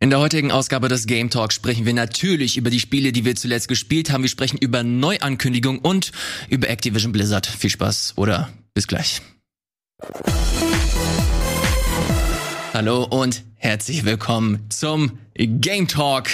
In der heutigen Ausgabe des Game Talk sprechen wir natürlich über die Spiele, die wir zuletzt gespielt haben. Wir sprechen über Neuankündigungen und über Activision Blizzard. Viel Spaß oder bis gleich. Hallo und herzlich willkommen zum Game Talk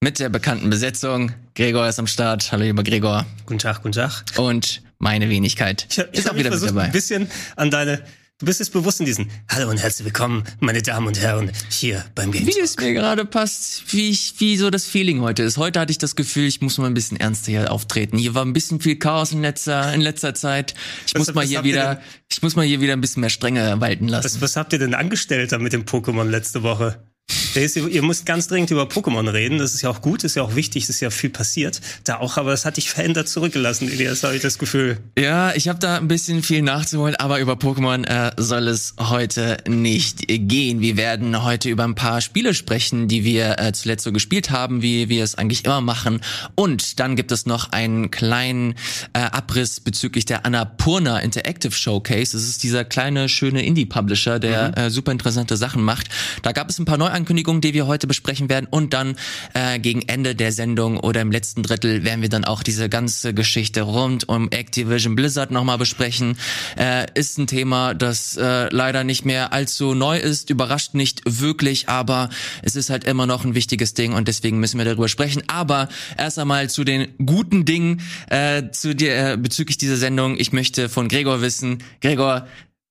mit der bekannten Besetzung. Gregor ist am Start. Hallo lieber Gregor. Guten Tag, guten Tag. Und meine Wenigkeit ich, ich ist auch wieder mit dabei. Ein bisschen an deine Du bist jetzt bewusst in diesen Hallo und herzlich willkommen, meine Damen und Herren, hier beim Game Wie es mir gerade passt, wie ich, wie so das Feeling heute ist. Heute hatte ich das Gefühl, ich muss mal ein bisschen ernster hier auftreten. Hier war ein bisschen viel Chaos in letzter, in letzter Zeit. Ich was, muss mal hier wieder, ich muss mal hier wieder ein bisschen mehr Strenge walten lassen. Was, was habt ihr denn angestellt da mit dem Pokémon letzte Woche? Ihr müsst ganz dringend über Pokémon reden. Das ist ja auch gut, ist ja auch wichtig, ist ja viel passiert. Da auch, aber das hat dich verändert zurückgelassen, Elias, habe ich das Gefühl. Ja, ich habe da ein bisschen viel nachzuholen, aber über Pokémon äh, soll es heute nicht gehen. Wir werden heute über ein paar Spiele sprechen, die wir äh, zuletzt so gespielt haben, wie wir es eigentlich immer machen. Und dann gibt es noch einen kleinen äh, Abriss bezüglich der Annapurna Interactive Showcase. Das ist dieser kleine, schöne Indie-Publisher, der mhm. äh, super interessante Sachen macht. Da gab es ein paar Neuankündigungen Ankündigung, die wir heute besprechen werden. Und dann äh, gegen Ende der Sendung oder im letzten Drittel werden wir dann auch diese ganze Geschichte rund um Activision Blizzard nochmal besprechen. Äh, ist ein Thema, das äh, leider nicht mehr allzu neu ist, überrascht nicht wirklich, aber es ist halt immer noch ein wichtiges Ding und deswegen müssen wir darüber sprechen. Aber erst einmal zu den guten Dingen äh, zu dir, äh, bezüglich dieser Sendung. Ich möchte von Gregor wissen, Gregor,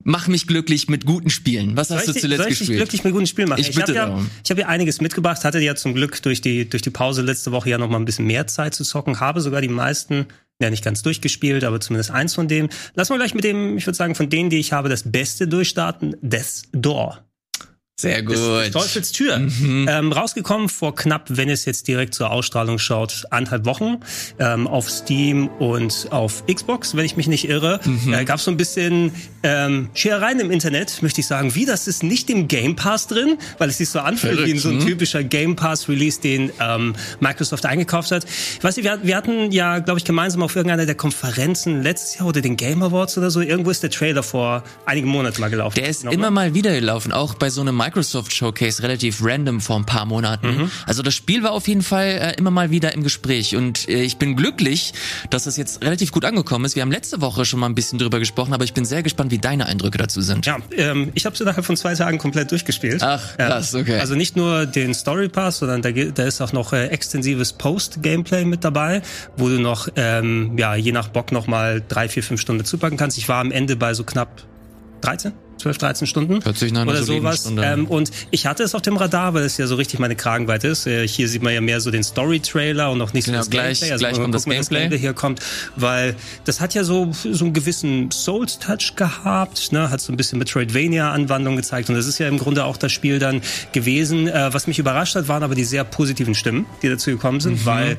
Mach mich glücklich mit guten Spielen. Was hast soll du zuletzt soll ich gespielt? Dich glücklich mit guten Spielen machen. Ich, ich bitte habe ja, ich hab ja einiges mitgebracht, hatte ja zum Glück durch die durch die Pause letzte Woche ja noch mal ein bisschen mehr Zeit zu zocken, habe sogar die meisten ja nicht ganz durchgespielt, aber zumindest eins von denen. Lass mal gleich mit dem, ich würde sagen, von denen, die ich habe, das Beste durchstarten. Death's Door. Sehr gut. Des, Teufels Tür. Mhm. Ähm, rausgekommen vor knapp, wenn es jetzt direkt zur Ausstrahlung schaut, anderthalb Wochen ähm, auf Steam und auf Xbox, wenn ich mich nicht irre. Mhm. Äh, Gab so ein bisschen ähm, Scherereien im Internet, möchte ich sagen. Wie, das ist nicht im Game Pass drin, weil es sich so anfühlt wie so ein mhm. typischer Game Pass Release, den ähm, Microsoft eingekauft hat. Ich weiß nicht, wir, wir hatten ja, glaube ich, gemeinsam auf irgendeiner der Konferenzen letztes Jahr oder den Game Awards oder so, irgendwo ist der Trailer vor einigen Monaten mal gelaufen. Der ist Nochmal. immer mal wieder gelaufen, auch bei so einem Microsoft Showcase relativ random vor ein paar Monaten. Mhm. Also das Spiel war auf jeden Fall äh, immer mal wieder im Gespräch und äh, ich bin glücklich, dass es jetzt relativ gut angekommen ist. Wir haben letzte Woche schon mal ein bisschen drüber gesprochen, aber ich bin sehr gespannt, wie deine Eindrücke dazu sind. Ja, ähm, ich habe es innerhalb von zwei Tagen komplett durchgespielt. Ach, krass, okay. Also nicht nur den Story Pass, sondern da, da ist auch noch äh, extensives Post-Gameplay mit dabei, wo du noch, ähm, ja, je nach Bock noch mal drei, vier, fünf Stunden zupacken kannst. Ich war am Ende bei so knapp 13? 12, 13 Stunden Hört sich nach oder sowas. Ähm, und ich hatte es auf dem Radar, weil es ja so richtig meine Kragenweite ist. Äh, hier sieht man ja mehr so den Story-Trailer und noch nicht genau, so das gleich, Gameplay. Also gleich kommt das Gameplay. das hier kommt, weil das hat ja so so einen gewissen Souls-Touch gehabt, ne? hat so ein bisschen Metroidvania-Anwandlung gezeigt und das ist ja im Grunde auch das Spiel dann gewesen. Äh, was mich überrascht hat, waren aber die sehr positiven Stimmen, die dazu gekommen sind, mhm. weil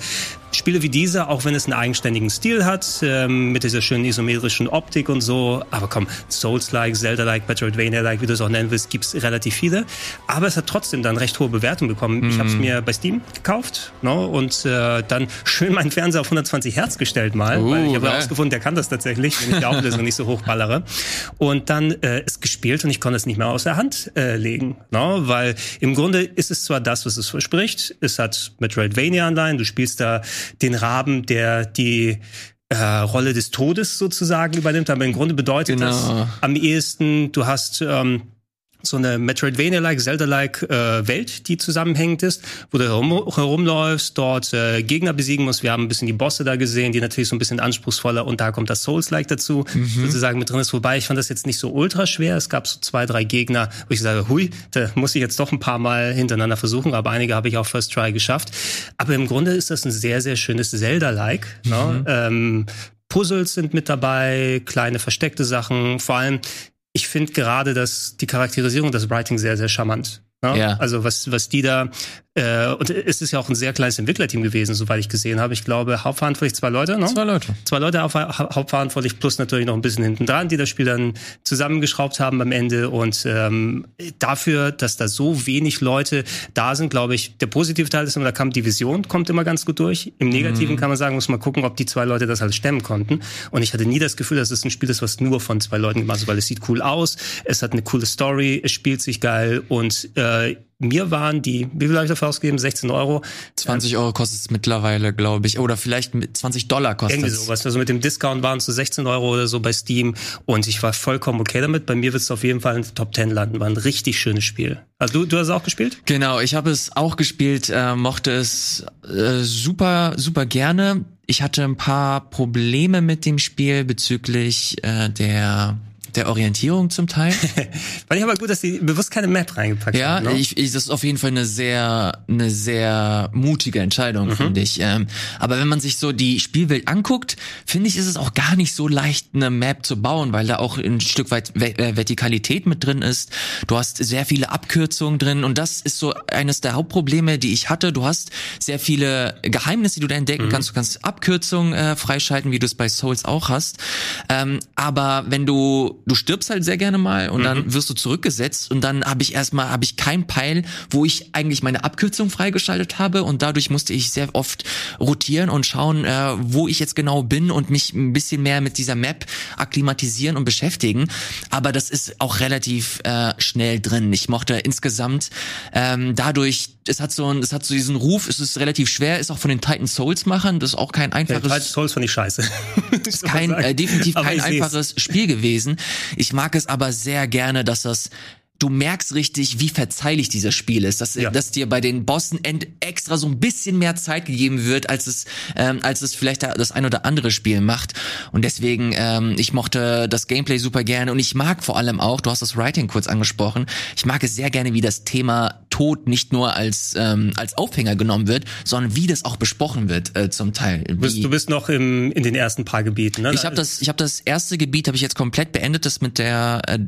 Spiele wie diese, auch wenn es einen eigenständigen Stil hat, ähm, mit dieser schönen isometrischen Optik und so, aber komm, Souls-like, Zelda-like, Metroidvania-like, wie du es auch nennen willst, gibt's relativ viele. Aber es hat trotzdem dann recht hohe Bewertungen bekommen. Mhm. Ich habe es mir bei Steam gekauft no, ne, und äh, dann schön meinen Fernseher auf 120 Hertz gestellt mal, uh, weil ich habe herausgefunden, der kann das tatsächlich, wenn ich die Auflösung nicht so hochballere. Und dann äh, ist gespielt und ich konnte es nicht mehr aus der Hand äh, legen, no, ne, weil im Grunde ist es zwar das, was es verspricht, es hat Metroidvania-Anleihen, du spielst da den Raben, der die äh, Rolle des Todes sozusagen übernimmt. Aber im Grunde bedeutet genau. das am ehesten, du hast ähm, so eine Metroidvania-like, Zelda-like äh, Welt, die zusammenhängend ist, wo du herum, herumläufst, dort äh, Gegner besiegen musst. Wir haben ein bisschen die Bosse da gesehen, die natürlich so ein bisschen anspruchsvoller und da kommt das Souls-like dazu, mhm. sozusagen mit drin ist. Wobei ich fand das jetzt nicht so ultra schwer. Es gab so zwei, drei Gegner, wo ich sage, hui, da muss ich jetzt doch ein paar Mal hintereinander versuchen, aber einige habe ich auch First Try geschafft. Aber im Grunde ist das ein sehr, sehr schönes Zelda-like. Ne? Mhm. Ne? Ähm, Puzzles sind mit dabei, kleine versteckte Sachen. Vor allem ich finde gerade dass die Charakterisierung, das Writing sehr, sehr charmant. Ne? Ja. Also was, was die da äh, und es ist ja auch ein sehr kleines Entwicklerteam gewesen, soweit ich gesehen habe. Ich glaube, hauptverantwortlich zwei Leute, ne? Zwei Leute. Zwei Leute hauptverantwortlich, plus natürlich noch ein bisschen hinten dran, die das Spiel dann zusammengeschraubt haben am Ende. Und ähm, dafür, dass da so wenig Leute da sind, glaube ich, der positive Teil ist immer, da kam die Vision, kommt immer ganz gut durch. Im Negativen mhm. kann man sagen, muss man gucken, ob die zwei Leute das halt stemmen konnten. Und ich hatte nie das Gefühl, dass es ein Spiel ist, was nur von zwei Leuten gemacht ist, weil es sieht cool aus, es hat eine coole Story, es spielt sich geil und äh, mir waren die, wie viel habe ich dafür ausgegeben? 16 Euro. 20 Euro kostet es mittlerweile, glaube ich. Oder vielleicht mit 20 Dollar kostet es. Irgendwie sowas. Also mit dem Discount waren es so 16 Euro oder so bei Steam. Und ich war vollkommen okay damit. Bei mir wird es auf jeden Fall in den Top 10 landen. War ein richtig schönes Spiel. Also du, du hast es auch gespielt? Genau, ich habe es auch gespielt, äh, mochte es äh, super, super gerne. Ich hatte ein paar Probleme mit dem Spiel bezüglich äh, der der Orientierung zum Teil. Fand ich aber gut, dass sie bewusst keine Map reingepackt ja, haben. Ja, ne? ich, ich, das ist auf jeden Fall eine sehr, eine sehr mutige Entscheidung, mhm. finde ich. Ähm, aber wenn man sich so die Spielwelt anguckt, finde ich, ist es auch gar nicht so leicht, eine Map zu bauen, weil da auch ein Stück weit äh, Vertikalität mit drin ist. Du hast sehr viele Abkürzungen drin und das ist so eines der Hauptprobleme, die ich hatte. Du hast sehr viele Geheimnisse, die du da entdecken mhm. kannst. Du kannst Abkürzungen äh, freischalten, wie du es bei Souls auch hast. Ähm, aber wenn du du stirbst halt sehr gerne mal und mhm. dann wirst du zurückgesetzt und dann habe ich erstmal habe ich keinen Peil, wo ich eigentlich meine Abkürzung freigeschaltet habe und dadurch musste ich sehr oft rotieren und schauen, äh, wo ich jetzt genau bin und mich ein bisschen mehr mit dieser Map akklimatisieren und beschäftigen. Aber das ist auch relativ äh, schnell drin. Ich mochte insgesamt ähm, dadurch, es hat so ein, es hat so diesen Ruf, es ist relativ schwer, ist auch von den Titan Souls Machern, das ist auch kein einfaches. Ja, Titan Souls fand ich scheiße. ist kein äh, definitiv kein einfaches Spiel gewesen. Ich mag es aber sehr gerne, dass das du merkst richtig, wie verzeihlich dieses Spiel ist, dass, ja. dass dir bei den Bossen extra so ein bisschen mehr Zeit gegeben wird, als es, ähm, als es vielleicht das ein oder andere Spiel macht. Und deswegen, ähm, ich mochte das Gameplay super gerne und ich mag vor allem auch, du hast das Writing kurz angesprochen, ich mag es sehr gerne, wie das Thema Tod nicht nur als, ähm, als Aufhänger genommen wird, sondern wie das auch besprochen wird äh, zum Teil. Du bist, du bist noch im, in den ersten paar Gebieten, ne? Ich habe das, ich habe das erste Gebiet habe ich jetzt komplett beendet, das mit der, äh,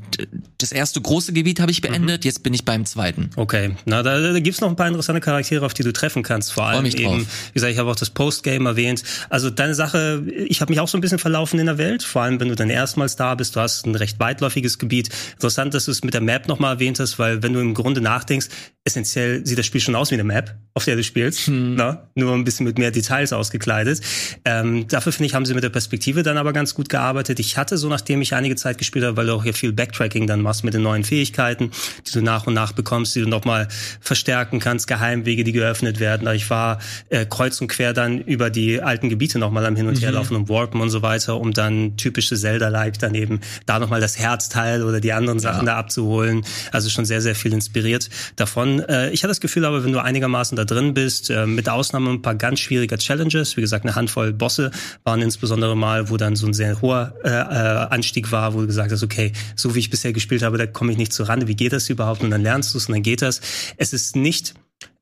das erste große Gebiet Gebiet habe ich beendet, mhm. jetzt bin ich beim zweiten. Okay, na da, da gibt's noch ein paar interessante Charaktere, auf die du treffen kannst. Vor allem eben, wie gesagt, ich habe auch das Postgame erwähnt. Also deine Sache, ich habe mich auch so ein bisschen verlaufen in der Welt, vor allem wenn du dann erstmals da bist. Du hast ein recht weitläufiges Gebiet. Interessant, dass du es mit der Map nochmal erwähnt hast, weil wenn du im Grunde nachdenkst, essentiell sieht das Spiel schon aus wie eine Map, auf der du spielst, hm. na? nur ein bisschen mit mehr Details ausgekleidet. Ähm, dafür finde ich, haben sie mit der Perspektive dann aber ganz gut gearbeitet. Ich hatte so, nachdem ich einige Zeit gespielt habe, weil du auch hier viel Backtracking dann machst mit den neuen Fähigkeiten, die du nach und nach bekommst, die du nochmal verstärken kannst, Geheimwege, die geöffnet werden. Ich war äh, kreuz und quer dann über die alten Gebiete nochmal am Hin und Her mhm. laufen und warpen und so weiter, um dann typische Zelda-like dann eben da nochmal das Herzteil oder die anderen Sachen ja. da abzuholen. Also schon sehr, sehr viel inspiriert davon äh, ich hatte das Gefühl aber, wenn du einigermaßen da drin bist, äh, mit Ausnahme ein paar ganz schwieriger Challenges, wie gesagt, eine Handvoll Bosse waren insbesondere mal, wo dann so ein sehr hoher äh, äh, Anstieg war, wo du gesagt hast, okay, so wie ich bisher gespielt habe, da komme ich nicht zur Rande, wie geht das überhaupt? Und dann lernst du es und dann geht das. Es ist nicht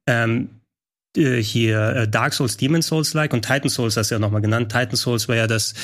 ähm, äh, hier äh, Dark Souls, Demon Souls like und Titan Souls hast ja nochmal genannt. Titan Souls war ja das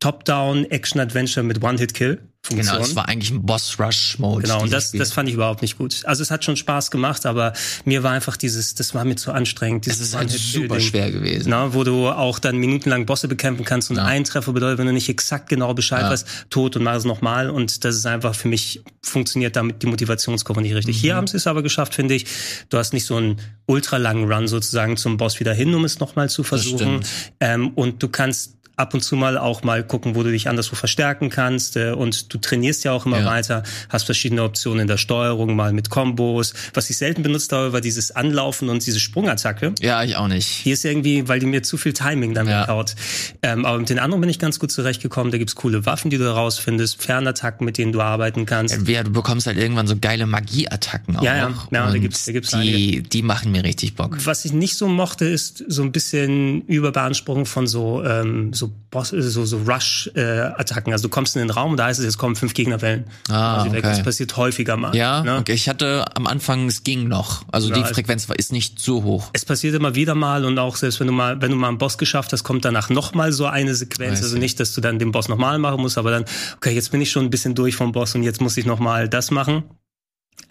Top-Down Action Adventure mit One-Hit-Kill. Funktion. Genau, es war eigentlich ein Boss-Rush-Mode. Genau, und das, das fand ich überhaupt nicht gut. Also es hat schon Spaß gemacht, aber mir war einfach dieses, das war mir zu anstrengend. Es ist halt super schwer gewesen. Na, wo du auch dann minutenlang Bosse bekämpfen kannst und ja. ein Treffer bedeutet, wenn du nicht exakt genau Bescheid ja. weißt, tot und mach es nochmal. Und das ist einfach für mich, funktioniert damit die Motivationskurve nicht richtig. Mhm. Hier haben sie es aber geschafft, finde ich. Du hast nicht so einen ultralangen Run sozusagen zum Boss wieder hin, um es nochmal zu versuchen. Ähm, und du kannst ab und zu mal auch mal gucken, wo du dich anderswo verstärken kannst. Äh, und du trainierst ja auch immer ja. weiter, hast verschiedene Optionen in der Steuerung, mal mit Kombos. Was ich selten benutzt habe, war dieses Anlaufen und diese Sprungattacke. Ja, ich auch nicht. Hier ist irgendwie, weil die mir zu viel Timing damit ja. haut. Ähm, aber mit den anderen bin ich ganz gut zurechtgekommen. Da gibt's coole Waffen, die du herausfindest, Fernattacken, mit denen du arbeiten kannst. Ja, du bekommst halt irgendwann so geile Magieattacken auch. Ja, ja, ja da gibt's, da gibt's die, einige. die machen mir richtig Bock. Was ich nicht so mochte, ist so ein bisschen Überbeanspruchung von so, ähm, so Boss, so, so Rush-Attacken. also du kommst in den Raum und da heißt es, jetzt kommen fünf Gegnerwellen. Ah, okay. Das passiert häufiger mal. Ja, ne? okay. Ich hatte am Anfang, es ging noch. Also ja, die Frequenz war, ist nicht so hoch. Es passiert immer wieder mal und auch selbst wenn du mal, wenn du mal einen Boss geschafft hast, kommt danach noch mal so eine Sequenz. Also nicht, dass du dann den Boss nochmal machen musst, aber dann, okay, jetzt bin ich schon ein bisschen durch vom Boss und jetzt muss ich nochmal das machen.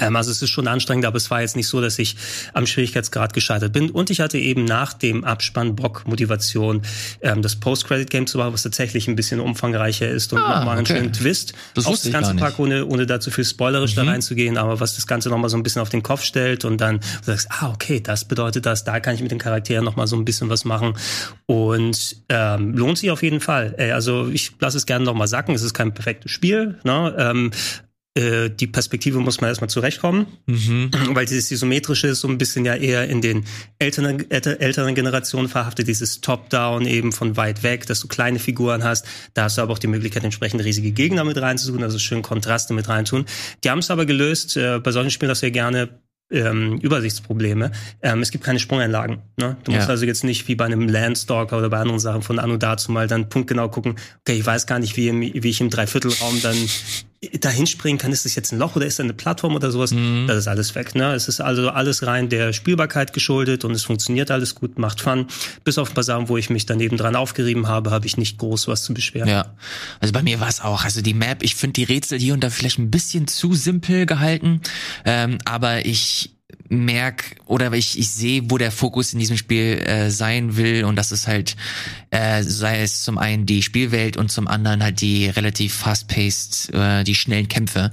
Ähm, also es ist schon anstrengend, aber es war jetzt nicht so, dass ich am Schwierigkeitsgrad gescheitert bin. Und ich hatte eben nach dem Abspann Bock, Motivation, ähm, das Post-Credit-Game zu machen, was tatsächlich ein bisschen umfangreicher ist und ah, nochmal einen schönen Twist. Das auf das ganze Pack, ohne, ohne da zu viel spoilerisch mhm. da reinzugehen, aber was das Ganze nochmal so ein bisschen auf den Kopf stellt und dann du sagst, ah, okay, das bedeutet das, da kann ich mit den Charakteren nochmal so ein bisschen was machen. Und ähm, lohnt sich auf jeden Fall. Äh, also ich lasse es gerne nochmal sacken, es ist kein perfektes Spiel, ne? Ähm, äh, die Perspektive muss man erstmal zurechtkommen, mhm. weil dieses Isometrische ist so ein bisschen ja eher in den älteren, älteren Generationen verhaftet, dieses Top-Down eben von weit weg, dass du kleine Figuren hast. Da hast du aber auch die Möglichkeit, entsprechend riesige Gegner mit reinzutun, also schön Kontraste mit reintun. Die haben es aber gelöst, äh, bei solchen Spielen, dass wir gerne ähm, Übersichtsprobleme. Ähm, es gibt keine Sprungeinlagen. Ne? Du musst ja. also jetzt nicht wie bei einem Landstalker oder bei anderen Sachen von Anno dazu mal dann punktgenau gucken, okay, ich weiß gar nicht, wie, im, wie ich im Dreiviertelraum dann dahin springen kann, ist das jetzt ein Loch oder ist da eine Plattform oder sowas? Mhm. Das ist alles weg. Ne? Es ist also alles rein der Spielbarkeit geschuldet und es funktioniert alles gut, macht Fun. Bis auf ein paar Sachen, wo ich mich daneben dran aufgerieben habe, habe ich nicht groß was zu beschweren. Ja, also bei mir war es auch. Also die Map, ich finde die Rätsel hier und da vielleicht ein bisschen zu simpel gehalten, ähm, aber ich merk oder ich, ich sehe, wo der Fokus in diesem Spiel äh, sein will und das ist halt, äh, sei es zum einen die Spielwelt und zum anderen halt die relativ fast-paced, äh, die schnellen Kämpfe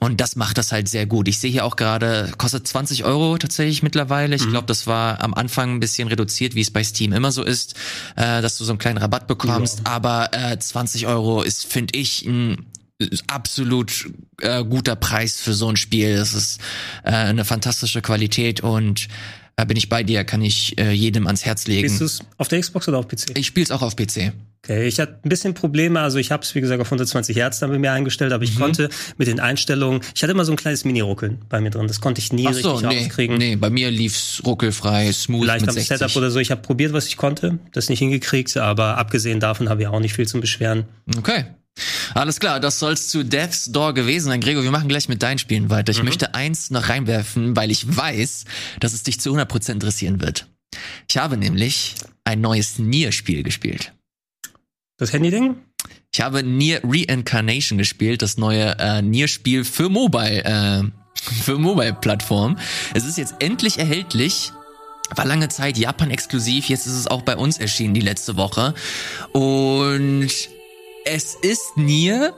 und das macht das halt sehr gut. Ich sehe hier auch gerade, kostet 20 Euro tatsächlich mittlerweile. Ich mhm. glaube, das war am Anfang ein bisschen reduziert, wie es bei Steam immer so ist, äh, dass du so einen kleinen Rabatt bekommst, ja. aber äh, 20 Euro ist, finde ich, ein absolut äh, guter Preis für so ein Spiel. Das ist äh, eine fantastische Qualität und äh, bin ich bei dir, kann ich äh, jedem ans Herz legen. Spielst du es auf der Xbox oder auf PC? Ich spiele es auch auf PC. Okay, ich hatte ein bisschen Probleme, also ich habe es wie gesagt auf 120 Hertz dann bei mir eingestellt, aber ich mhm. konnte mit den Einstellungen, ich hatte immer so ein kleines Mini-Ruckeln bei mir drin, das konnte ich nie Ach so, richtig nee, rauskriegen. Nee, bei mir lief's ruckelfrei, smooth Vielleicht am Setup oder so, ich habe probiert, was ich konnte, das nicht hingekriegt, aber abgesehen davon habe ich auch nicht viel zum Beschweren. Okay. Alles klar, das soll's zu Death's Door gewesen sein. Gregor, wir machen gleich mit deinen Spielen weiter. Ich mhm. möchte eins noch reinwerfen, weil ich weiß, dass es dich zu 100% interessieren wird. Ich habe nämlich ein neues Nier-Spiel gespielt. Das Handy-Ding? Ich habe Nier Reincarnation gespielt, das neue äh, Nier-Spiel für Mobile, äh, für Mobile-Plattform. Es ist jetzt endlich erhältlich war lange Zeit Japan exklusiv, jetzt ist es auch bei uns erschienen die letzte Woche. Und es ist Nier,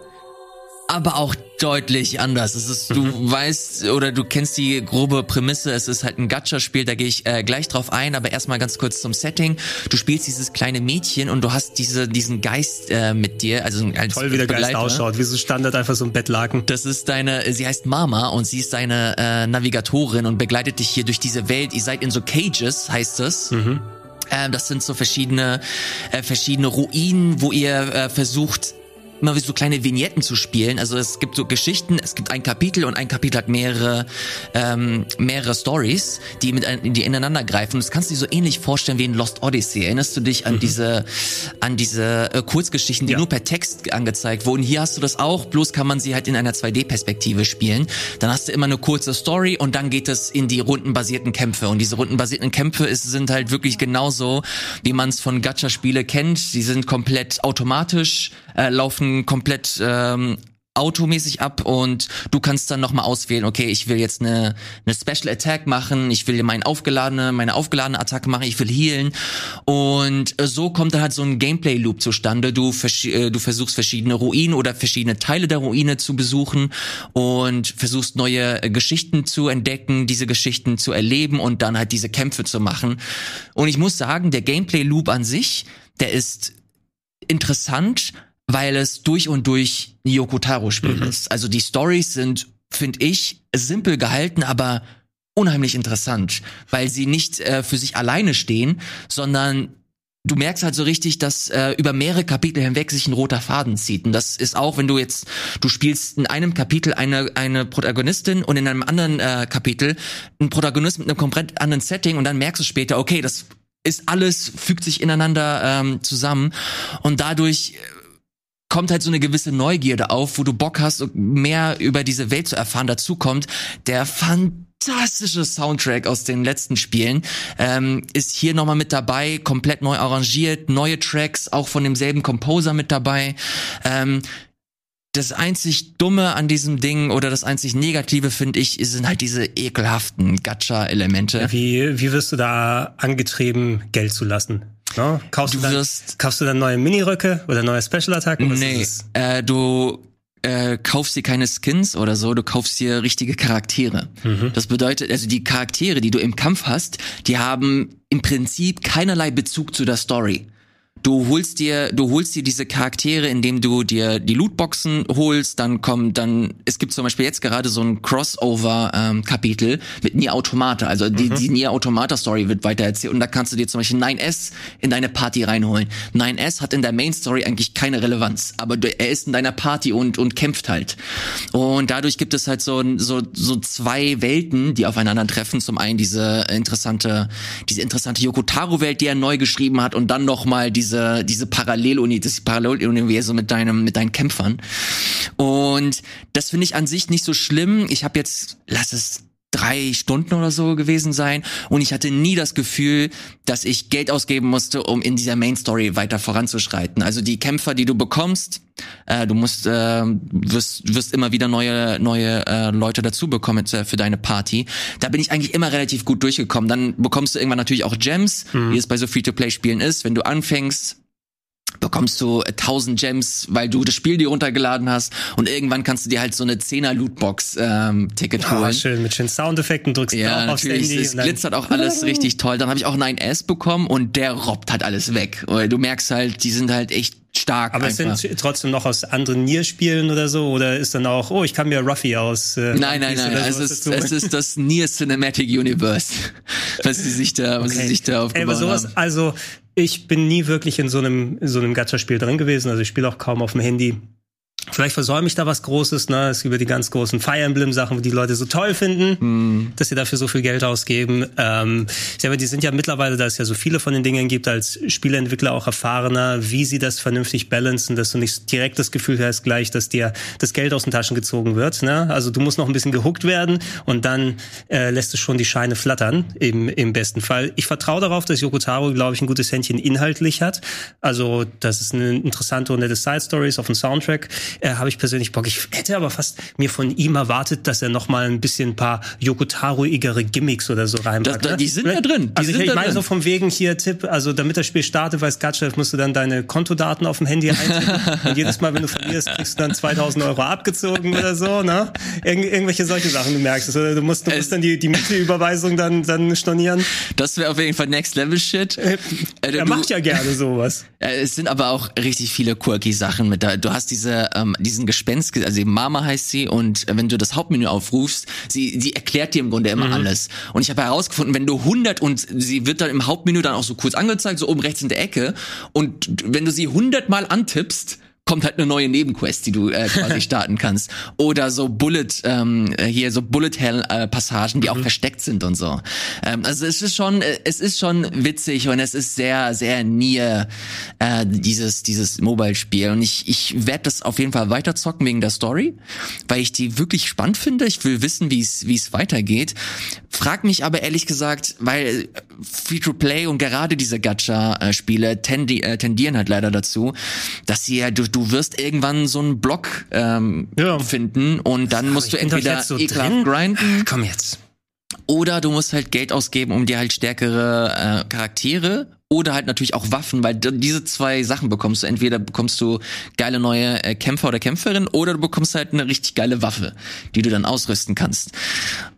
aber auch deutlich anders. Es ist, du mhm. weißt oder du kennst die grobe Prämisse, es ist halt ein Gacha-Spiel, da gehe ich äh, gleich drauf ein, aber erstmal ganz kurz zum Setting. Du spielst dieses kleine Mädchen und du hast diese, diesen Geist äh, mit dir, also als Toll, wie der Geist ausschaut, wie so Standard einfach so ein Bettlaken. Das ist deine, sie heißt Mama und sie ist deine äh, Navigatorin und begleitet dich hier durch diese Welt. Ihr seid in so Cages, heißt es. Mhm. Ähm, das sind so verschiedene, äh, verschiedene Ruinen, wo ihr äh, versucht, immer wie so kleine Vignetten zu spielen. Also es gibt so Geschichten, es gibt ein Kapitel und ein Kapitel hat mehrere ähm, mehrere Stories, die mit die ineinander greifen. das kannst du dir so ähnlich vorstellen wie in Lost Odyssey. Erinnerst du dich an mhm. diese an diese äh, Kurzgeschichten, die ja. nur per Text angezeigt wurden? Hier hast du das auch, bloß kann man sie halt in einer 2D-Perspektive spielen. Dann hast du immer eine kurze Story und dann geht es in die rundenbasierten Kämpfe. Und diese rundenbasierten Kämpfe ist, sind halt wirklich genauso, wie man es von Gacha-Spiele kennt. Sie sind komplett automatisch, äh, laufen komplett ähm, automäßig ab und du kannst dann nochmal auswählen, okay, ich will jetzt eine, eine Special Attack machen, ich will mein aufgeladene, meine aufgeladene Attacke machen, ich will healen und so kommt dann halt so ein Gameplay Loop zustande. Du, äh, du versuchst verschiedene Ruinen oder verschiedene Teile der Ruine zu besuchen und versuchst neue Geschichten zu entdecken, diese Geschichten zu erleben und dann halt diese Kämpfe zu machen. Und ich muss sagen, der Gameplay Loop an sich, der ist interessant, weil es durch und durch ein Yokotaro-Spiel mhm. ist. Also die Stories sind, finde ich, simpel gehalten, aber unheimlich interessant, weil sie nicht äh, für sich alleine stehen, sondern du merkst halt so richtig, dass äh, über mehrere Kapitel hinweg sich ein roter Faden zieht. Und das ist auch, wenn du jetzt, du spielst in einem Kapitel eine, eine Protagonistin und in einem anderen äh, Kapitel ein Protagonist mit einem komplett anderen Setting und dann merkst du später, okay, das ist alles, fügt sich ineinander ähm, zusammen und dadurch kommt halt so eine gewisse Neugierde auf, wo du Bock hast, mehr über diese Welt zu erfahren. Dazu kommt der fantastische Soundtrack aus den letzten Spielen ähm, ist hier nochmal mit dabei, komplett neu arrangiert, neue Tracks, auch von demselben Composer mit dabei. Ähm, das einzig Dumme an diesem Ding oder das einzig Negative, finde ich, sind halt diese ekelhaften Gacha-Elemente. Wie, wie wirst du da angetrieben, Geld zu lassen? No? Kaufst, du, du dann, kaufst du dann neue Mini-Röcke oder neue Special-Attacken? Nee, äh, du äh, kaufst dir keine Skins oder so, du kaufst dir richtige Charaktere. Mhm. Das bedeutet, also die Charaktere, die du im Kampf hast, die haben im Prinzip keinerlei Bezug zu der Story. Du holst dir, du holst dir diese Charaktere, indem du dir die Lootboxen holst, dann kommt dann, es gibt zum Beispiel jetzt gerade so ein Crossover-Kapitel ähm, mit Nier Automata, also die, mhm. die Nier Automata-Story wird weiter erzählt und da kannst du dir zum Beispiel 9S in deine Party reinholen. 9S hat in der Main-Story eigentlich keine Relevanz, aber er ist in deiner Party und, und kämpft halt. Und dadurch gibt es halt so, so, so zwei Welten, die aufeinandertreffen. Zum einen diese interessante, diese interessante Yokotaro-Welt, die er neu geschrieben hat und dann nochmal diese diese, diese Paralleluni, das Paralleluniversum mit deinem, mit deinen Kämpfern. Und das finde ich an sich nicht so schlimm. Ich habe jetzt, lass es drei Stunden oder so gewesen sein und ich hatte nie das Gefühl, dass ich Geld ausgeben musste, um in dieser Main Story weiter voranzuschreiten. Also die Kämpfer, die du bekommst, äh, du musst äh, wirst, wirst immer wieder neue neue äh, Leute dazu bekommen für deine Party. Da bin ich eigentlich immer relativ gut durchgekommen. Dann bekommst du irgendwann natürlich auch Gems, mhm. wie es bei so Free-to-Play-Spielen ist. Wenn du anfängst, bekommst du 1000 Gems, weil du das Spiel dir runtergeladen hast und irgendwann kannst du dir halt so eine 10er Lootbox ähm, Ticket ah, holen. Schön mit schönen Soundeffekten drückst du ja, aufs Handy. Es glitzert auch alles richtig toll. Dann habe ich auch einen 9S bekommen und der robbt halt alles weg. Du merkst halt, die sind halt echt stark. Aber einfach. es sind trotzdem noch aus anderen Nier-Spielen oder so? Oder ist dann auch, oh, ich kann mir Ruffy aus. Äh, nein, nein, nein. Es ist, es ist das Nier Cinematic Universe, was sie sich da, was okay. sie sich da aufgebaut Ey, aber sowas, haben. Also ich bin nie wirklich in so einem, in so einem Gacha-Spiel drin gewesen. Also ich spiele auch kaum auf dem Handy. Vielleicht versäume ich da was Großes, ne? Es über die ganz großen Fire Emblem Sachen, die die Leute so toll finden, mm. dass sie dafür so viel Geld ausgeben. Ähm, aber die sind ja mittlerweile, da es ja so viele von den Dingen gibt, als Spieleentwickler auch erfahrener, wie sie das vernünftig balancen, dass du nicht direkt das Gefühl hast gleich, dass dir das Geld aus den Taschen gezogen wird. Ne? Also du musst noch ein bisschen gehuckt werden und dann äh, lässt es schon die Scheine flattern, im, im besten Fall. Ich vertraue darauf, dass Yoko Taro, glaube ich, ein gutes Händchen inhaltlich hat. Also das ist eine interessante und nette Side Stories auf dem Soundtrack äh, habe ich persönlich Bock. Ich hätte aber fast mir von ihm erwartet, dass er noch mal ein bisschen ein paar Yokotaro-igere Gimmicks oder so reinpackt. Da, da, die sind ja drin. Die also ich, ich meine so vom wegen hier Tipp, also damit das Spiel startet, weiß Gatchef, musst du dann deine Kontodaten auf dem Handy eintippen und jedes Mal, wenn du verlierst, kriegst du dann 2000 Euro abgezogen oder so, ne? Irgend, irgendwelche solche Sachen, du merkst es. Oder du musst, du musst dann die, die Miete-Überweisung dann, dann stornieren. Das wäre auf jeden Fall Next-Level-Shit. Äh, er macht ja gerne sowas. Es sind aber auch richtig viele quirky Sachen mit da. Du hast diese, ähm, diesen Gespenst, also Mama heißt sie und wenn du das Hauptmenü aufrufst, sie, sie erklärt dir im Grunde immer mhm. alles. Und ich habe herausgefunden, wenn du 100 und sie wird dann im Hauptmenü dann auch so kurz angezeigt, so oben rechts in der Ecke und wenn du sie 100 mal antippst, kommt halt eine neue Nebenquest, die du äh, quasi starten kannst. Oder so Bullet, ähm, hier so Bullet Hell äh, Passagen, die mhm. auch versteckt sind und so. Ähm, also es ist schon, äh, es ist schon witzig und es ist sehr, sehr Nier äh, dieses dieses Mobile-Spiel. Und ich ich werde das auf jeden Fall weiter zocken wegen der Story, weil ich die wirklich spannend finde. Ich will wissen, wie es wie es weitergeht. Frag mich aber ehrlich gesagt, weil äh, Free-to-Play und gerade diese Gacha-Spiele tendi äh, tendieren halt leider dazu, dass sie ja durch du wirst irgendwann so einen Block ähm, ja. finden und dann musst du entweder so ekelhaft grinden. Komm jetzt. Oder du musst halt Geld ausgeben, um dir halt stärkere äh, Charaktere oder halt natürlich auch Waffen, weil diese zwei Sachen bekommst du. Entweder bekommst du geile neue äh, Kämpfer oder Kämpferin oder du bekommst halt eine richtig geile Waffe, die du dann ausrüsten kannst.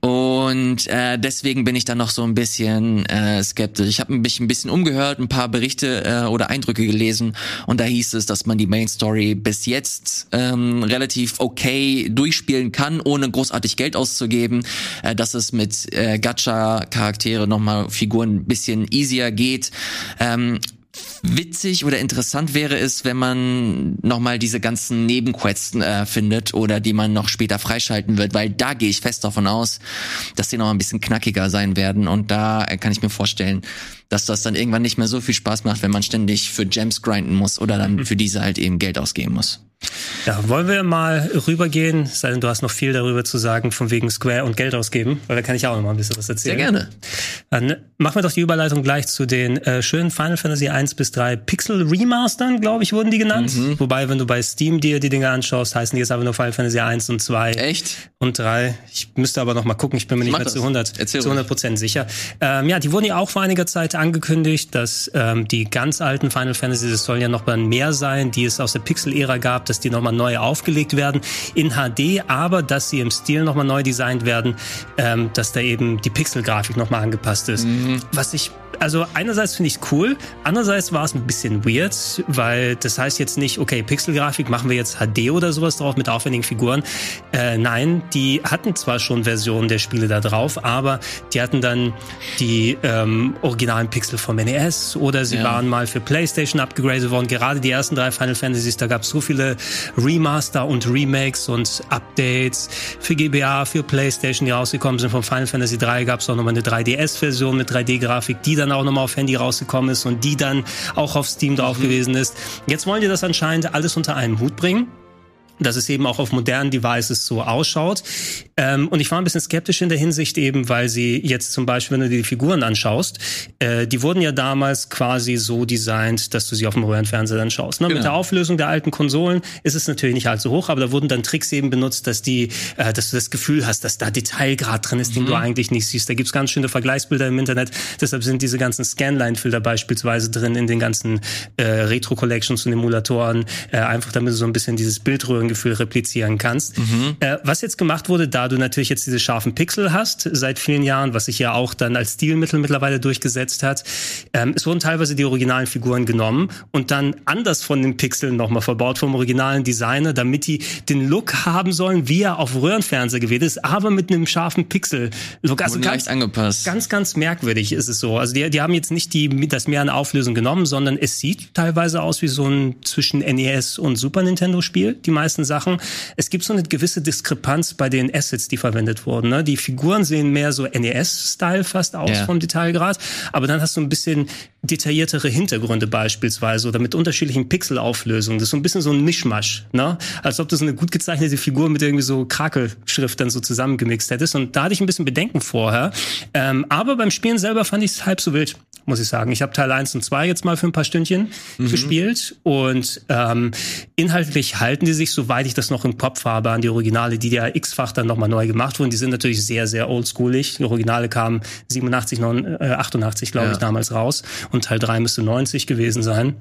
Und äh, deswegen bin ich dann noch so ein bisschen äh, skeptisch. Ich habe mich ein bisschen umgehört, ein paar Berichte äh, oder Eindrücke gelesen und da hieß es, dass man die Main Story bis jetzt ähm, relativ okay durchspielen kann, ohne großartig Geld auszugeben, äh, dass es mit äh, Gacha-Charaktere nochmal Figuren ein bisschen easier geht. Ähm, witzig oder interessant wäre es, wenn man nochmal diese ganzen Nebenquests äh, findet oder die man noch später freischalten wird, weil da gehe ich fest davon aus, dass die noch ein bisschen knackiger sein werden und da äh, kann ich mir vorstellen, dass das dann irgendwann nicht mehr so viel Spaß macht, wenn man ständig für Gems grinden muss oder dann für diese halt eben Geld ausgeben muss. Ja, wollen wir mal rübergehen, sei denn du hast noch viel darüber zu sagen, von wegen Square und Geld ausgeben, weil da kann ich auch noch mal ein bisschen was erzählen. Sehr gerne. Dann machen wir doch die Überleitung gleich zu den äh, schönen Final Fantasy 1 bis 3 Pixel Remastern, glaube ich, wurden die genannt. Mhm. Wobei, wenn du bei Steam dir die Dinge anschaust, heißen die jetzt aber nur Final Fantasy 1 und 2. Echt? Und 3. Ich müsste aber noch mal gucken, ich bin mir nicht mehr zu 100, zu 100 Prozent sicher. Ähm, ja, die wurden ja auch vor einiger Zeit angekündigt, dass ähm, die ganz alten Final Fantasy, das sollen ja noch mal mehr sein, die es aus der Pixel-Ära gab, dass die nochmal neu aufgelegt werden in HD, aber dass sie im Stil nochmal neu designt werden, ähm, dass da eben die Pixelgrafik nochmal angepasst ist. Mhm. Was ich also einerseits finde ich es cool, andererseits war es ein bisschen weird, weil das heißt jetzt nicht, okay, Pixelgrafik machen wir jetzt HD oder sowas drauf mit aufwendigen Figuren. Äh, nein, die hatten zwar schon Versionen der Spiele da drauf, aber die hatten dann die ähm, originalen Pixel vom NES oder sie ja. waren mal für PlayStation abgegradet worden. Gerade die ersten drei Final Fantasies, da gab es so viele Remaster und Remakes und Updates für GBA, für PlayStation, die rausgekommen sind. Von Final Fantasy 3 gab es auch nochmal eine 3DS-Version mit 3D-Grafik, die dann auch nochmal auf Handy rausgekommen ist und die dann auch auf Steam drauf mhm. gewesen ist. Jetzt wollen die das anscheinend alles unter einen Hut bringen dass es eben auch auf modernen Devices so ausschaut. Ähm, und ich war ein bisschen skeptisch in der Hinsicht eben, weil sie jetzt zum Beispiel, wenn du dir die Figuren anschaust, äh, die wurden ja damals quasi so designt, dass du sie auf dem Röhrenfernseher dann schaust. Ne? Genau. Mit der Auflösung der alten Konsolen ist es natürlich nicht allzu hoch, aber da wurden dann Tricks eben benutzt, dass die, äh, dass du das Gefühl hast, dass da Detailgrad drin ist, den du mhm. eigentlich nicht siehst. Da gibt's ganz schöne Vergleichsbilder im Internet. Deshalb sind diese ganzen Scanline-Filter beispielsweise drin in den ganzen äh, Retro-Collections und Emulatoren, äh, einfach damit du so ein bisschen dieses Bildröhren Gefühl replizieren kannst. Mhm. Äh, was jetzt gemacht wurde, da du natürlich jetzt diese scharfen Pixel hast seit vielen Jahren, was sich ja auch dann als Stilmittel mittlerweile durchgesetzt hat, ähm, es wurden teilweise die originalen Figuren genommen und dann anders von den Pixeln nochmal verbaut vom originalen Designer, damit die den Look haben sollen, wie er auf Röhrenfernseher gewählt ist, aber mit einem scharfen Pixel-Look. Also ganz, angepasst. ganz, ganz merkwürdig ist es so. Also die, die haben jetzt nicht die, das mehr an Auflösung genommen, sondern es sieht teilweise aus wie so ein zwischen NES und Super Nintendo Spiel, die meisten meisten Sachen. Es gibt so eine gewisse Diskrepanz bei den Assets, die verwendet wurden. Ne? Die Figuren sehen mehr so NES-Style fast aus ja. vom Detailgrad, aber dann hast du ein bisschen detailliertere Hintergründe beispielsweise oder mit unterschiedlichen Pixelauflösungen. Das ist so ein bisschen so ein Mischmasch, ne? Als ob du so eine gut gezeichnete Figur mit irgendwie so Krakelschrift dann so zusammengemixt hättest. Und da hatte ich ein bisschen Bedenken vorher. Ähm, aber beim Spielen selber fand ich es halb so wild, muss ich sagen. Ich habe Teil 1 und 2 jetzt mal für ein paar Stündchen mhm. gespielt und ähm, inhaltlich halten die sich, soweit ich das noch im Kopf habe, an die Originale, die ja x-fach dann nochmal neu gemacht wurden. Die sind natürlich sehr, sehr oldschoolig. Die Originale kamen 87, 89, äh, 88, glaube ja. ich, damals raus und Teil 3 müsste 90 gewesen sein.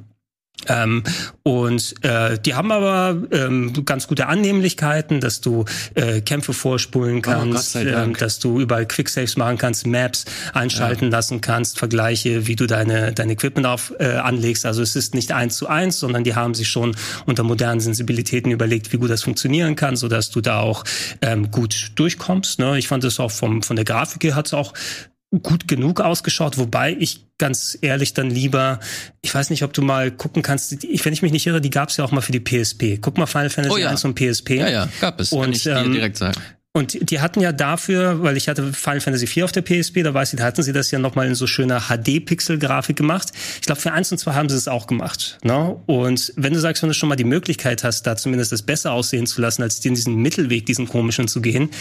Ähm, und äh, die haben aber ähm, ganz gute Annehmlichkeiten, dass du äh, Kämpfe vorspulen oh, kannst, oh, äh, dass du überall Quicksaves machen kannst, Maps einschalten ja. lassen kannst, Vergleiche, wie du deine dein Equipment auf äh, anlegst. Also es ist nicht eins zu eins, sondern die haben sich schon unter modernen Sensibilitäten überlegt, wie gut das funktionieren kann, so dass du da auch ähm, gut durchkommst. Ne? Ich fand es auch vom von der Grafik her hat es auch gut genug ausgeschaut, wobei ich ganz ehrlich dann lieber, ich weiß nicht, ob du mal gucken kannst, ich, wenn ich mich nicht irre, die gab es ja auch mal für die PSP. Guck mal Final Fantasy oh ja. 1 und PSP. Ja, ja, gab es, und, kann ich dir ähm, direkt sagen. Und die hatten ja dafür, weil ich hatte Final Fantasy 4 auf der PSP, da weiß ich, da hatten sie das ja nochmal in so schöner HD-Pixel-Grafik gemacht. Ich glaube, für eins und zwei haben sie es auch gemacht. Ne? Und wenn du sagst, wenn du schon mal die Möglichkeit hast, da zumindest das besser aussehen zu lassen, als in diesen Mittelweg, diesen komischen zu gehen,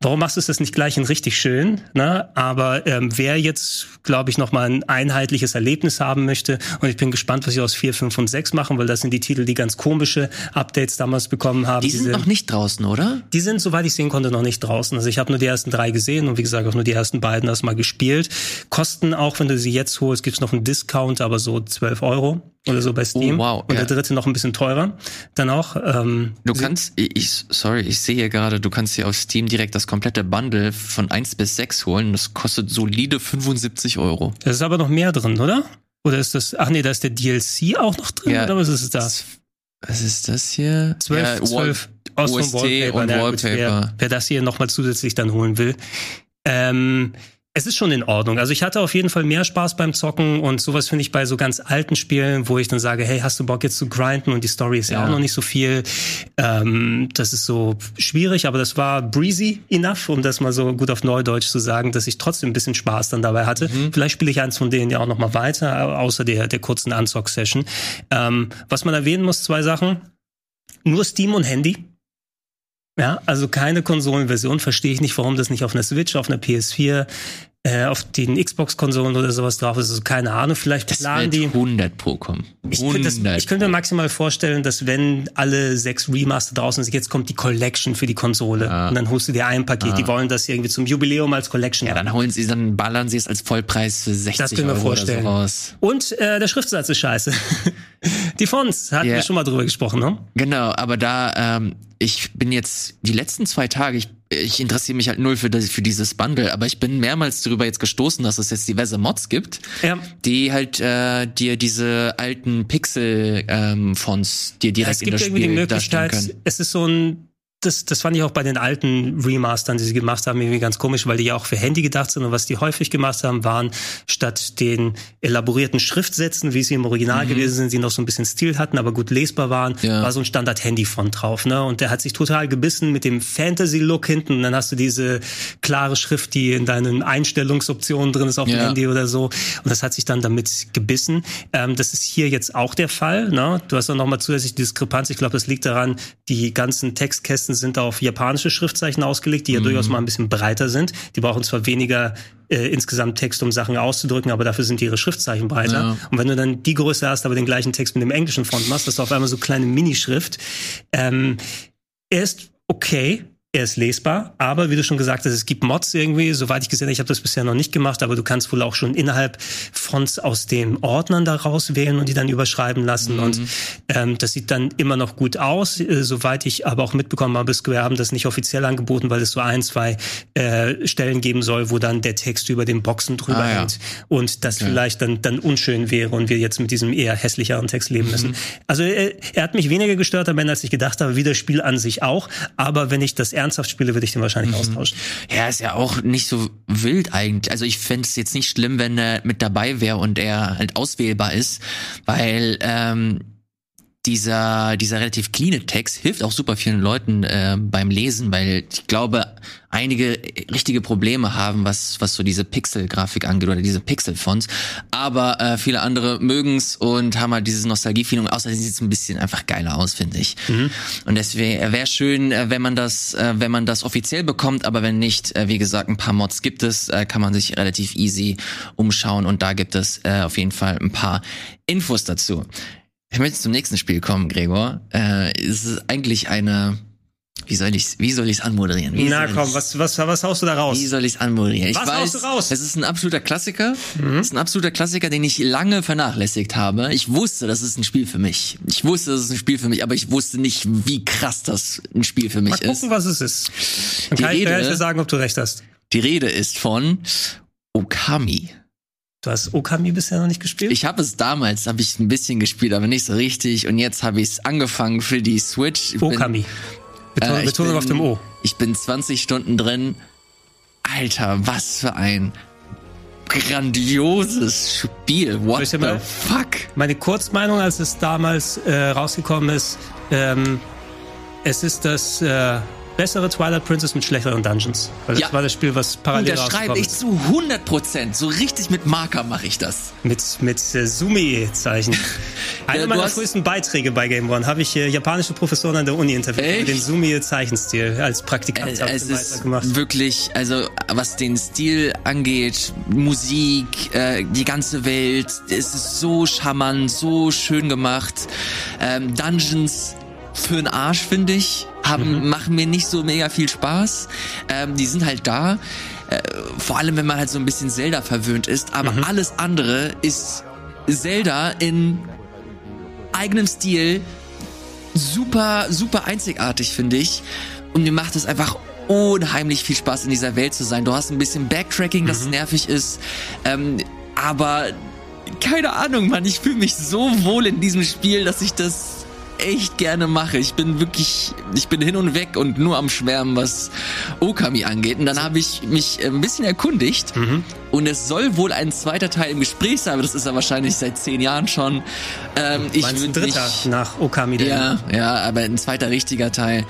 warum machst du das nicht gleich in richtig schön? Ne? Aber ähm, wer jetzt, glaube ich, nochmal ein einheitliches Erlebnis haben möchte, und ich bin gespannt, was sie aus 4, 5 und 6 machen, weil das sind die Titel, die ganz komische Updates damals bekommen haben. Die sind Diese, noch nicht draußen, oder? Die sind, soweit ich sehen konnte, noch nicht draußen. Also ich habe nur die ersten drei gesehen und wie gesagt auch nur die ersten beiden erstmal gespielt. Kosten auch, wenn du sie jetzt holst, gibt's noch einen Discount, aber so 12 Euro oder so bei Steam. Oh, wow. Und ja. der dritte noch ein bisschen teurer. Dann auch. Ähm, du kannst, ich, sorry, ich sehe hier gerade, du kannst dir auf Steam direkt das komplette Bundle von 1 bis 6 holen. Das kostet solide 75 Euro. Da ist aber noch mehr drin, oder? Oder ist das, ach nee, da ist der DLC auch noch drin, ja, oder was ist das? Was ist das hier? 12, ja, 12 aus OST Wallpaper. Und Wallpaper. Wer, wer das hier nochmal zusätzlich dann holen will. Ähm, es ist schon in Ordnung. Also ich hatte auf jeden Fall mehr Spaß beim Zocken und sowas finde ich bei so ganz alten Spielen, wo ich dann sage, hey, hast du Bock jetzt zu grinden und die Story ist ja, ja auch noch nicht so viel. Ähm, das ist so schwierig, aber das war breezy enough, um das mal so gut auf Neudeutsch zu sagen, dass ich trotzdem ein bisschen Spaß dann dabei hatte. Mhm. Vielleicht spiele ich eins von denen ja auch noch mal weiter, außer der, der kurzen Unzock-Session. Ähm, was man erwähnen muss, zwei Sachen. Nur Steam und Handy. Ja, also keine Konsolenversion, verstehe ich nicht, warum das nicht auf einer Switch, auf einer PS4, äh, auf den Xbox-Konsolen oder sowas drauf ist. Also keine Ahnung, vielleicht das planen die. 100 Pro kommen. Ich, könnte das, ich könnte mir maximal vorstellen, dass wenn alle sechs Remaster draußen sind, jetzt kommt die Collection für die Konsole ah. und dann holst du dir ein Paket. Ah. Die wollen das irgendwie zum Jubiläum als Collection. Ja, dann holen sie, dann ballern sie es als Vollpreis für 60 das können wir Euro vorstellen. Und äh, der Schriftsatz ist scheiße. Die Fonts, hatten Ja. wir schon mal drüber gesprochen, ne? Genau, aber da, ähm, ich bin jetzt die letzten zwei Tage, ich, ich interessiere mich halt null für, das, für dieses Bundle, aber ich bin mehrmals darüber jetzt gestoßen, dass es jetzt diverse Mods gibt, Ja. die halt äh, dir diese alten Pixel-Fonts dir direkt es in gibt das irgendwie die Spiel darstellen Möglichkeit, es ist so ein, das, das fand ich auch bei den alten Remastern, die sie gemacht haben, irgendwie ganz komisch, weil die ja auch für Handy gedacht sind und was die häufig gemacht haben, waren statt den elaborierten Schriftsätzen, wie sie im Original gewesen sind, die noch so ein bisschen Stil hatten, aber gut lesbar waren, Mhm. Ja. war so ein Standard-Handy-Font drauf, ne? Und der hat sich total gebissen mit dem Fantasy-Look hinten und dann hast du diese klare Schrift, die in deinen Einstellungsoptionen drin ist auf dem Ja. Handy oder so. Und das hat sich dann damit gebissen. Ähm, das ist hier jetzt auch der Fall. Ne? Du hast dann nochmal zusätzlich Diskrepanz. Ich glaube, das liegt daran, die ganzen Textkästen sind auf japanische Schriftzeichen ausgelegt, die ja durchaus mal ein bisschen breiter sind. Die brauchen zwar weniger äh, insgesamt Text, um Sachen auszudrücken, aber dafür sind ihre Schriftzeichen breiter. Ja. Und wenn du dann die Größe hast, aber den gleichen Text mit dem englischen Font machst, hast du auf einmal so kleine Minischrift. Ähm, er ist okay. Er ist lesbar, aber wie du schon gesagt hast, es gibt Mods irgendwie, soweit ich gesehen habe, ich habe das bisher noch nicht gemacht, aber du kannst wohl auch schon innerhalb Fonts aus den Ordnern da rauswählen und die dann überschreiben lassen. Und ähm, das sieht dann immer noch gut aus, äh, soweit ich aber auch mitbekommen habe, Square haben das nicht offiziell angeboten, weil es so ein, zwei äh, Stellen geben soll, wo dann der Text über den Boxen drüber Ah, ja. hängt und das vielleicht dann, dann unschön wäre und wir jetzt mit diesem eher hässlicheren Text leben müssen. Also äh, er hat mich weniger gestört am Ende, als ich gedacht habe, wie das Spiel an sich auch. Aber wenn ich das ernsthaft spiele, würde ich den wahrscheinlich austauschen. Ja, ist ja auch nicht so wild eigentlich. Also ich fänd's jetzt nicht schlimm, wenn er mit dabei wäre und er halt auswählbar ist, weil ähm, dieser, dieser relativ cleane Text hilft auch super vielen Leuten äh, beim Lesen, weil ich glaube, einige richtige Probleme haben, was, was so diese Pixel-Grafik angeht oder diese Pixel-Fonts. Aber äh, viele andere mögen's und haben halt dieses Nostalgie-Feeling. Außerdem sieht's ein bisschen einfach geiler aus, finde ich. Und deswegen wäre schön, äh, wenn man das, äh, wenn man das offiziell bekommt, aber wenn nicht, äh, wie gesagt, ein paar Mods gibt es, äh, kann man sich relativ easy umschauen und da gibt es äh, auf jeden Fall ein paar Infos dazu. Ich möchte zum nächsten Spiel kommen, Gregor. Äh, es ist eigentlich eine, wie soll ich's, wie soll ich's anmoderieren? Wie Na komm, was, was, was haust du da raus? wie soll ich's anmoderieren? Ich Was weiß, haust du raus? Mhm. es ist ein absoluter Klassiker. Es ist ein absoluter Klassiker, den ich lange vernachlässigt habe. Ich wusste, das ist ein Spiel für mich. Ich wusste, das ist ein Spiel für mich, aber ich wusste nicht, wie krass das ein Spiel für mich Mal ist. gucken, was es ist. Dann Die kann ich Rede- gleich dir sagen, ob du recht hast. Die Rede ist von Okami. Du hast Okami bisher noch nicht gespielt? Ich habe es damals, habe ich ein bisschen gespielt, aber nicht so richtig. Und jetzt habe ich es angefangen für die Switch. Ich bin- Okami. Äh, ich Betonung bin- auf dem O. Ich bin 20 Stunden drin. Alter, was für ein grandioses Spiel. What the mal- fuck? Meine Kurzmeinung, als es damals äh, rausgekommen ist, ähm, es ist das äh, bessere Twilight Princess mit schlechteren Dungeons. Weil das Ja. war das Spiel, was Und parallel da schreibe ich zu 100 Prozent. So richtig mit Marker mache ich das. Mit, mit äh, Sumi-Zeichen. Einer Ja, meiner hast- frühesten Beiträge bei Game One habe ich äh, japanische Professoren an der Uni interviewt mit den Sumi-Zeichenstil als Praktikant. Ich es ist gemacht. wirklich, also was den Stil angeht, Musik, äh, die ganze Welt, es ist so charmant, so schön gemacht. Ähm, Dungeons für den Arsch, finde ich, haben, machen mir nicht so mega viel Spaß. Ähm, die sind halt da. Äh, vor allem, wenn man halt so ein bisschen Zelda verwöhnt ist. Aber alles andere ist Zelda in eigenem Stil super, super einzigartig, finde ich. Und mir macht es einfach unheimlich viel Spaß, in dieser Welt zu sein. Du hast ein bisschen Backtracking, das nervig ist. Ähm, aber keine Ahnung, Mann, ich fühle mich so wohl in diesem Spiel, dass ich das echt gerne mache. Ich bin wirklich, ich bin hin und weg und nur am Schwärmen, was Okami angeht. Und dann habe ich mich ein bisschen erkundigt. Und es soll wohl ein zweiter Teil im Gespräch sein, aber das ist ja wahrscheinlich seit zehn Jahren schon. Ähm, ich Meinst ein dritter mich- nach Okami? der- ja, ja, aber ein zweiter richtiger Teil.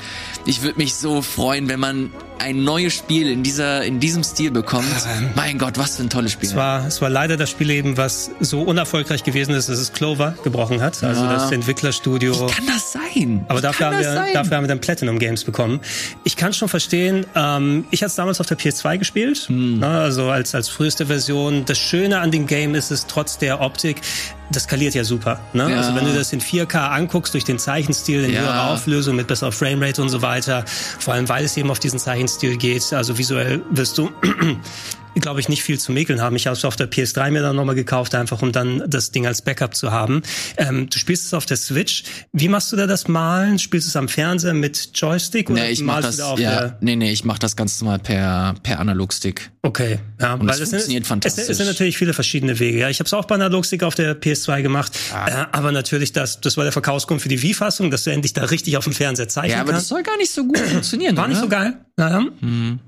Ich würde mich so freuen, wenn man ein neues Spiel in dieser in diesem Stil bekommt. mein Gott, was für ein tolles Spiel. Es war, es war leider das Spiel eben, was so unerfolgreich gewesen ist, dass es Clover gebrochen hat. Also Ja. das Entwicklerstudio. Kann das sein? Aber Wie dafür kann haben, das wir, sein? dafür haben wir dann Platinum Games bekommen. Ich kann schon verstehen, ähm, ich hatte es damals auf der PS2 gespielt, Hm. ne, also als, als früheste Version. Das Schöne an dem Game ist es, trotz der Optik, das skaliert ja super. Ne? Ja. Also wenn du das in 4K anguckst, durch den Zeichenstil, in Ja. höherer Auflösung, mit besserer Framerate und so weiter, vor allem weil es eben auf diesen Zeichenstil geht, also visuell wirst du glaube ich, nicht viel zu mäkeln haben. Ich habe es auf der PS3 mir dann nochmal gekauft, einfach um dann das Ding als Backup zu haben. Ähm, du spielst es auf der Switch. Wie machst du da das Malen? Spielst du es am Fernseher mit Joystick oder nee, ich mach das, ja, nee, nee, ich mach das ganz normal per, per Analogstick. Okay, ja, Und weil es funktioniert sind, fantastisch. Es, es, sind natürlich viele verschiedene Wege. Ja, ich habe es auch bei Analogstick auf der PS2 gemacht, ah. äh, aber natürlich das, das war der Verkaufsgrund für die Wii-Fassung, dass du endlich da richtig auf dem Fernseher zeichnen Ja, aber kannst. das soll gar nicht so gut funktionieren. War oder? nicht so geil. Naja. Mhm.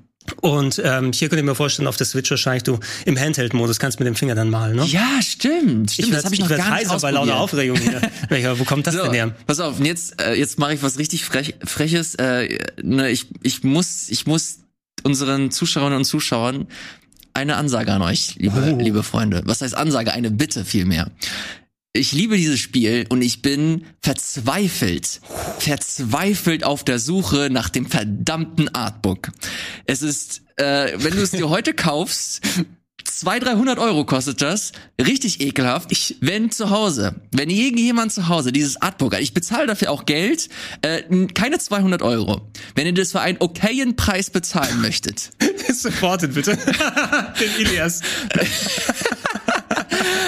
Und ähm, hier könnt ihr mir vorstellen, auf der Switch wahrscheinlich du im Handheld-Modus kannst mit dem Finger dann malen, ne? Ja, stimmt. stimmt ich das habe ich noch gar nicht bei lauter Aufregung hier. Welcher, wo kommt das so, denn her? Pass auf, jetzt äh, jetzt mache ich was richtig frech, freches. Äh, ne, ich ich muss ich muss unseren Zuschauerinnen und Zuschauern eine Ansage an euch, liebe, oh. liebe Freunde. Was heißt Ansage? Eine Bitte vielmehr ich liebe dieses Spiel und ich bin verzweifelt, verzweifelt auf der Suche nach dem verdammten Artbook. Es ist, äh, wenn du es dir heute kaufst, 200, 300 Euro kostet das. Richtig ekelhaft. Ich, wenn zu Hause, wenn irgendjemand zu Hause dieses Artbook hat, ich bezahle dafür auch Geld, äh, keine 200 Euro. Wenn ihr das für einen okayen Preis bezahlen möchtet. Supportet bitte. Den Ilias.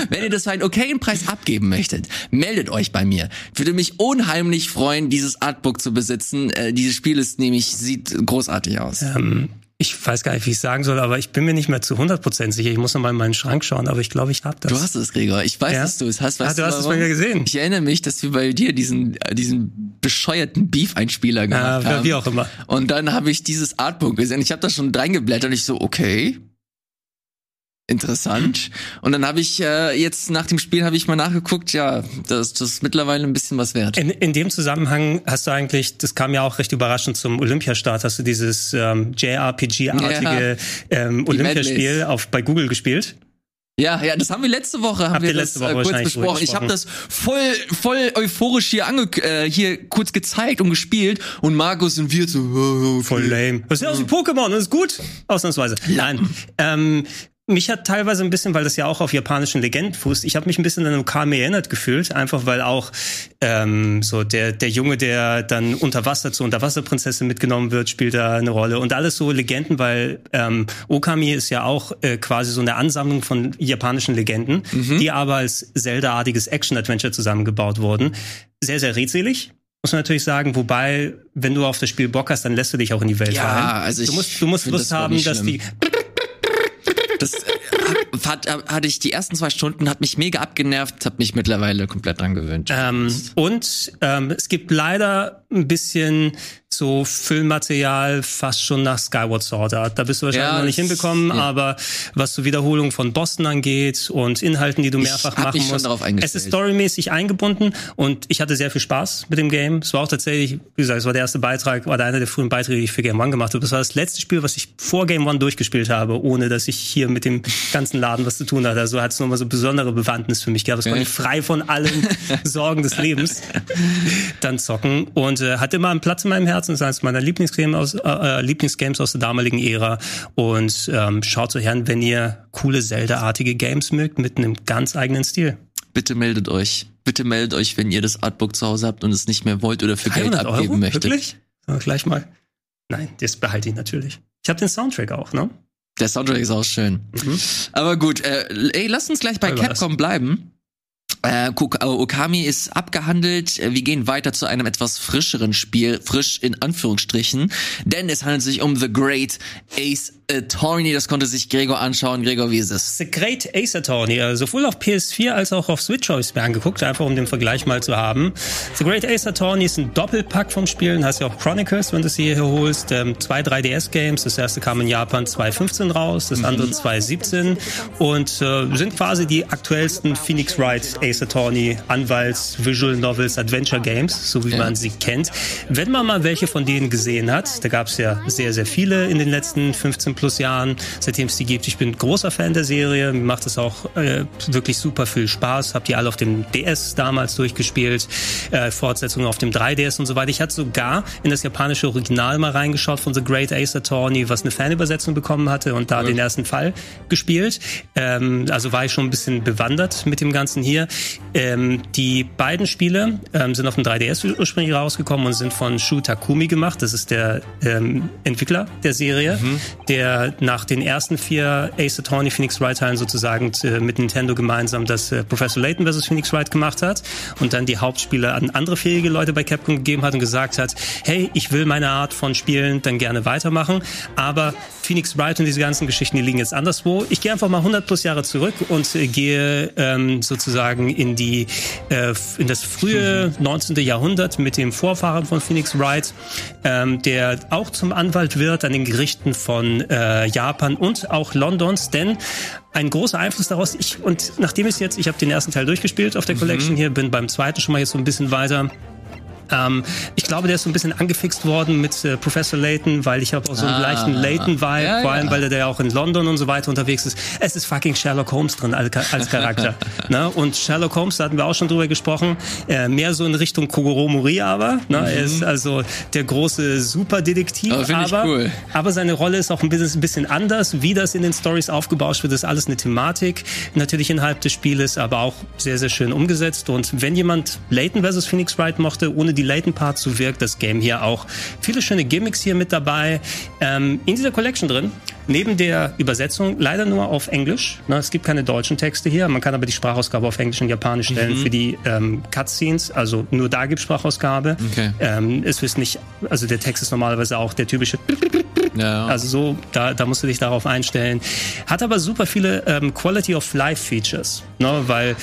Wenn ihr das für einen okayen Preis abgeben möchtet, meldet euch bei mir. Würde mich unheimlich freuen, dieses Artbook zu besitzen. Äh, dieses Spiel ist nämlich, sieht großartig aus. Ähm, ich weiß gar nicht, wie ich sagen soll, aber ich bin mir nicht mehr zu 100% sicher. Ich muss noch mal in meinen Schrank schauen, aber ich glaube, ich habe das. Du hast es, Gregor. Ich weiß, ja? dass du es hast. Weißt ah, du, hast es bei mir gesehen. Ich erinnere mich, dass wir bei dir diesen, äh, diesen bescheuerten Beef-Einspieler gemacht ja, haben. Wie auch immer. Und dann habe ich dieses Artbook gesehen. Ich habe da schon reingeblättert und ich so, okay, interessant. Und dann habe ich äh, jetzt nach dem Spiel habe ich mal nachgeguckt, ja, das, das ist mittlerweile ein bisschen was wert. In, in dem Zusammenhang hast du eigentlich, das kam ja auch recht überraschend zum Olympiastart, hast du dieses ähm, JRPG-artige ja, ähm, Olympiaspiel auf bei Google gespielt? Ja, ja, das haben wir letzte Woche haben Habt wir letzte das Woche äh, kurz besprochen. Ich habe das voll voll euphorisch hier ange äh, hier kurz gezeigt und gespielt und Markus und wir so oh, okay. voll lame. Das ist ja aus wie Pokémon, das ist gut ausnahmsweise. Nein. ähm, mich hat teilweise ein bisschen, weil das ja auch auf japanischen Legenden fußt, ich habe mich ein bisschen an Okami erinnert gefühlt, einfach weil auch ähm, so der der Junge, der dann unter Wasser zur Unterwasserprinzessin mitgenommen wird, spielt da eine Rolle und alles so Legenden, weil ähm, Okami ist ja auch äh, quasi so eine Ansammlung von japanischen Legenden, mhm. die aber als Zelda-artiges Action-Adventure zusammengebaut wurden. Sehr sehr redselig, muss man natürlich sagen, wobei, wenn du auf das Spiel Bock hast, dann lässt du dich auch in die Welt ja, rein. Also ich du musst, du musst Lust haben, dass die das äh, hat, hatte ich die ersten zwei Stunden, hat mich mega abgenervt, habe mich mittlerweile komplett dran gewöhnt. Ähm, und ähm, es gibt leider ein bisschen so Filmmaterial fast schon nach Skyward Sword Art. Da bist du wahrscheinlich ja, noch nicht hinbekommen, ja. aber was so Wiederholung von Boston angeht und Inhalten, die du mehrfach ich machen mich musst. Es ist storymäßig eingebunden und ich hatte sehr viel Spaß mit dem Game. Es war auch tatsächlich, wie gesagt, es war der erste Beitrag, war einer der frühen Beiträge, die ich für Game One gemacht habe. Das war das letzte Spiel, was ich vor Game One durchgespielt habe, ohne dass ich hier mit dem ganzen Laden was zu tun hatte. Also hat es nochmal so besondere Bewandtnis für mich gehabt. Das konnte ich frei von allen Sorgen des Lebens dann zocken und äh, hatte immer einen Platz in meinem Herzen. Das ist eines meiner Lieblingsgames aus, äh, äh, Lieblingsgames aus der damaligen Ära. Und ähm, schaut so her, wenn ihr coole Zelda-artige Games mögt, mit einem ganz eigenen Stil. Bitte meldet euch. Bitte meldet euch, wenn ihr das Artbook zu Hause habt und es nicht mehr wollt oder für Geld abgeben Euro? möchtet. Wirklich? Ja, gleich mal. Nein, das behalte ich natürlich. Ich habe den Soundtrack auch, ne? Der Soundtrack ist auch schön. Mhm. Aber gut, äh, ey, lasst uns gleich bei Capcom bleiben. Äh, äh, Okami ist abgehandelt. Äh, wir gehen weiter zu einem etwas frischeren Spiel, frisch in Anführungsstrichen, denn es handelt sich um The Great Ace Attorney. Das konnte sich Gregor anschauen. Gregor, wie ist es? The Great Ace Attorney, also sowohl auf PS4 als auch auf Switch habe ich es mir angeguckt, einfach um den Vergleich mal zu haben. The Great Ace Attorney ist ein Doppelpack vom Spielen, heißt ja auch Chronicles, wenn du es hier holst. Ähm, zwei 3DS-Games, das erste kam in Japan 2015 raus, das andere 2017 und äh, sind quasi die aktuellsten Phoenix Wright Ace Attorney Anwalts, Visual Novels, Adventure Games, so wie ja. man sie kennt. Wenn man mal welche von denen gesehen hat, da gab es ja sehr, sehr viele in den letzten 15 plus Jahren, seitdem es die gibt. Ich bin großer Fan der Serie, mir macht es auch äh, wirklich super viel Spaß. Hab die alle auf dem DS damals durchgespielt, äh, Fortsetzungen auf dem 3DS und so weiter. Ich hatte sogar in das japanische Original mal reingeschaut von The Great Ace Attorney, was eine Fanübersetzung bekommen hatte und da ja. den ersten Fall gespielt. Ähm, also war ich schon ein bisschen bewandert mit dem Ganzen hier. Ähm, die beiden Spiele ähm, sind auf dem 3DS ursprünglich rausgekommen und sind von Shu Takumi gemacht. Das ist der ähm, Entwickler der Serie, mhm. der der nach den ersten vier Ace Attorney Phoenix Wright Teilen sozusagen äh, mit Nintendo gemeinsam das äh, Professor Layton vs. Phoenix Wright gemacht hat und dann die Hauptspiele an andere fähige Leute bei Capcom gegeben hat und gesagt hat, hey, ich will meine Art von Spielen dann gerne weitermachen, aber Phoenix Wright und diese ganzen Geschichten, die liegen jetzt anderswo. Ich gehe einfach mal 100 plus Jahre zurück und äh, gehe ähm, sozusagen in die äh, in das frühe 19. Jahrhundert mit dem Vorfahren von Phoenix Wright, ähm, der auch zum Anwalt wird an den Gerichten von äh, Japan und auch Londons, denn ein großer Einfluss daraus. Ich und nachdem ich jetzt, ich habe den ersten Teil durchgespielt auf der Collection mhm. hier, bin beim zweiten schon mal jetzt so ein bisschen weiter. Ähm, ich glaube, der ist so ein bisschen angefixt worden mit äh, Professor Layton, weil ich habe auch so einen ah, leichten Layton-Vibe, ja, vor allem, ja. weil der ja auch in London und so weiter unterwegs ist. Es ist fucking Sherlock Holmes drin als, als Charakter. ne? Und Sherlock Holmes, da hatten wir auch schon drüber gesprochen, äh, mehr so in Richtung Kogoro Mori aber. Ne? Mhm. Er ist also der große Superdetektiv, oh, aber, cool. aber seine Rolle ist auch ein bisschen, ein bisschen anders. Wie das in den Stories aufgebauscht wird, ist alles eine Thematik, natürlich innerhalb des Spieles, aber auch sehr, sehr schön umgesetzt. Und wenn jemand Layton versus Phoenix Wright mochte, ohne die Layton Part, so wirkt das Game hier auch. Viele schöne Gimmicks hier mit dabei. Ähm, in dieser Collection drin, neben der Übersetzung, leider nur auf Englisch. Ne, es gibt keine deutschen Texte hier. Man kann aber die Sprachausgabe auf Englisch und Japanisch stellen mhm. für die ähm, Cutscenes. Also nur da gibt Sprachausgabe. Okay. Ähm, es ist nicht, also der Text ist normalerweise auch der typische ja. Also so, da, da musst du dich darauf einstellen. Hat aber super viele ähm, Quality of Life Features, ne? weil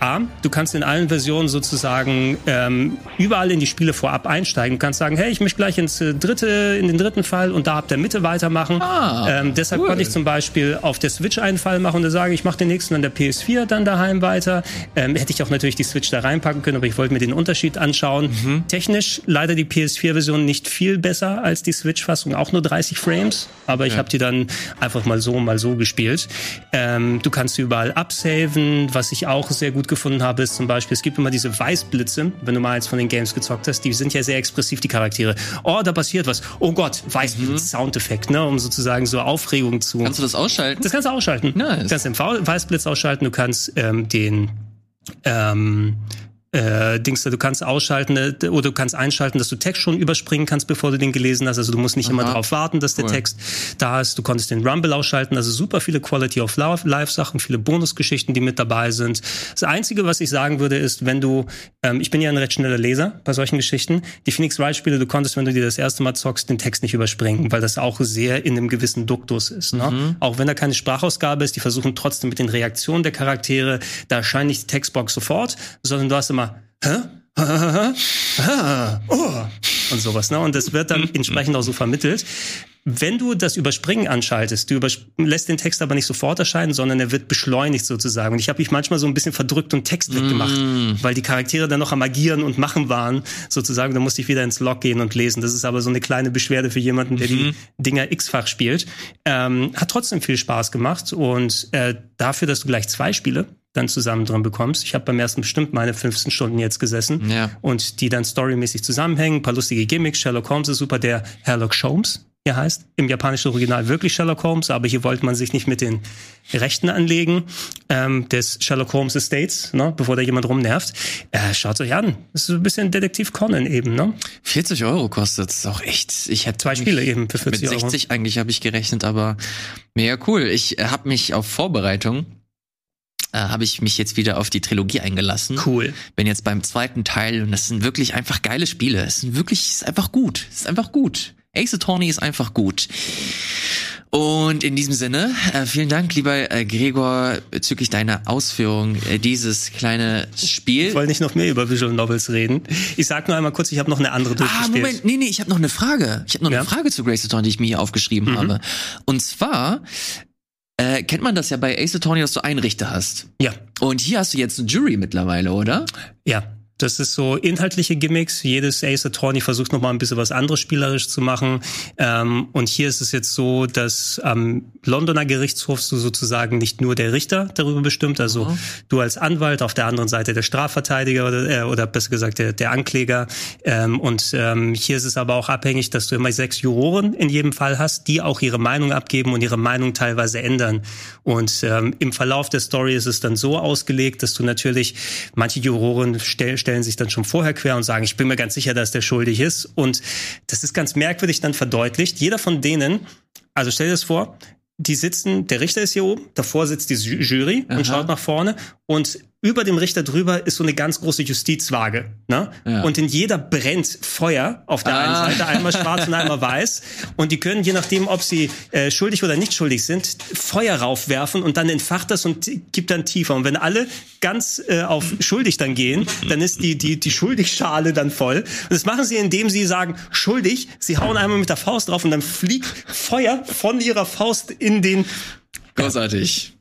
A, du kannst in allen Versionen sozusagen ähm, überall in die Spiele vorab einsteigen. Du kannst sagen, hey, ich möchte gleich ins äh, dritte, in den dritten Fall und da ab der Mitte weitermachen. Ah, ähm, deshalb cool. konnte ich zum Beispiel auf der Switch einen Fall machen und da sage ich, mache den nächsten an der PS4 dann daheim weiter. Ähm, hätte ich auch natürlich die Switch da reinpacken können, aber ich wollte mir den Unterschied anschauen. Mhm. Technisch leider die PS4-Version nicht viel besser als die Switch-Fassung, auch nur 30 Frames, aber ich ja. habe die dann einfach mal so, mal so gespielt. Ähm, du kannst überall absaven, was ich auch sehr gut gefunden habe, ist zum Beispiel, es gibt immer diese Weißblitze, wenn du mal eins von den Games gezockt hast, die sind ja sehr expressiv, die Charaktere. Oh, da passiert was. Oh Gott, Weißblitz, mhm. Soundeffekt, ne, um sozusagen so Aufregung zu. Kannst du das ausschalten? Das kannst du ausschalten. Nice. Du kannst den Weißblitz ausschalten, du kannst ähm, den ähm, äh, Dings, du kannst ausschalten äh, oder du kannst einschalten, dass du Text schon überspringen kannst, bevor du den gelesen hast. Also du musst nicht Aha. immer darauf warten, dass der cool. Text da ist. Du konntest den Rumble ausschalten. Also super viele Quality of Life Sachen, viele Bonusgeschichten, die mit dabei sind. Das Einzige, was ich sagen würde, ist, wenn du, ähm, ich bin ja ein recht schneller Leser bei solchen Geschichten. Die Phoenix Wright Spiele, du konntest, wenn du dir das erste Mal zockst, den Text nicht überspringen, weil das auch sehr in einem gewissen Duktus ist. Ne? Mhm. Auch wenn da keine Sprachausgabe ist, die versuchen trotzdem mit den Reaktionen der Charaktere, da erscheint nicht die Textbox sofort, sondern du hast immer hä? oh. und sowas. Ne? Und das wird dann entsprechend auch so vermittelt. Wenn du das Überspringen anschaltest, du lässt den Text aber nicht sofort erscheinen, sondern er wird beschleunigt sozusagen. Und ich habe mich manchmal so ein bisschen verdrückt und Text weggemacht, mm. weil die Charaktere dann noch am Agieren und Machen waren, sozusagen. Da musste ich wieder ins Log gehen und lesen. Das ist aber so eine kleine Beschwerde für jemanden, der mhm. die Dinger x-fach spielt. Ähm, hat trotzdem viel Spaß gemacht und äh, dafür, dass du gleich zwei Spiele dann zusammen drin bekommst. Ich habe beim ersten bestimmt meine 15 Stunden jetzt gesessen ja. und die dann storymäßig zusammenhängen. Ein paar lustige Gimmicks. Sherlock Holmes ist super, der Sherlock Holmes er heißt im japanischen Original wirklich Sherlock Holmes, aber hier wollte man sich nicht mit den Rechten anlegen ähm, des Sherlock Holmes Estates, ne, bevor da jemand rumnervt. Äh, Schaut euch an. Das ist so ein bisschen Detektiv Conan eben, ne? 40 Euro kostet es auch echt. Ich hätte zwei Spiele eben für 40 Euro. Mit 60 Euro. eigentlich habe ich gerechnet, aber mega cool. Ich habe mich auf Vorbereitung äh, habe ich mich jetzt wieder auf die Trilogie eingelassen. Cool. Bin jetzt beim zweiten Teil und das sind wirklich einfach geile Spiele. Es sind wirklich, ist einfach gut. Es ist einfach gut. Ace Attorney ist einfach gut. Und in diesem Sinne, äh, vielen Dank, lieber äh, Gregor, bezüglich deiner Ausführung äh, dieses kleine Spiel. Ich wollte nicht noch mehr über Visual Novels reden. Ich sag nur einmal kurz, ich habe noch eine andere durchgespielt. Ah, Moment, nee, nee, ich habe noch eine Frage. Ich habe noch ja? eine Frage zu Grace Attorney, die ich mir hier aufgeschrieben mhm. habe. Und zwar äh, kennt man das ja bei Ace Attorney, dass du einen Richter hast. Ja. Und hier hast du jetzt ein Jury mittlerweile, oder? Ja. Das ist so inhaltliche Gimmicks. Jedes Ace Attorney versucht noch mal ein bisschen was anderes spielerisch zu machen. Ähm, und hier ist es jetzt so, dass am Londoner Gerichtshof du sozusagen nicht nur der Richter darüber bestimmt, also mhm. du als Anwalt, auf der anderen Seite der Strafverteidiger oder, äh, oder besser gesagt der, der Ankläger. Ähm, und ähm, hier ist es aber auch abhängig, dass du immer sechs Juroren in jedem Fall hast, die auch ihre Meinung abgeben und ihre Meinung teilweise ändern. Und ähm, im Verlauf der Story ist es dann so ausgelegt, dass du natürlich manche Juroren stell, stellen sich dann schon vorher quer und sagen, ich bin mir ganz sicher, dass der schuldig ist. Und das ist ganz merkwürdig dann verdeutlicht. Jeder von denen Also stell dir das vor, die sitzen, der Richter ist hier oben, davor sitzt die Jury Aha. und schaut nach vorne und über dem Richter drüber ist so eine ganz große Justizwaage. Ne? Ja. Und in jeder brennt Feuer auf der ah. einen Seite, einmal schwarz und einmal weiß. Und die können, je nachdem, ob sie äh, schuldig oder nicht schuldig sind, Feuer raufwerfen und dann entfacht das und gibt dann tiefer. Und wenn alle ganz äh, auf schuldig dann gehen, dann ist die, die, die Schuldigschale dann voll. Und das machen sie, indem sie sagen, schuldig, sie hauen einmal mit der Faust drauf und dann fliegt Feuer von ihrer Faust in den Großartig.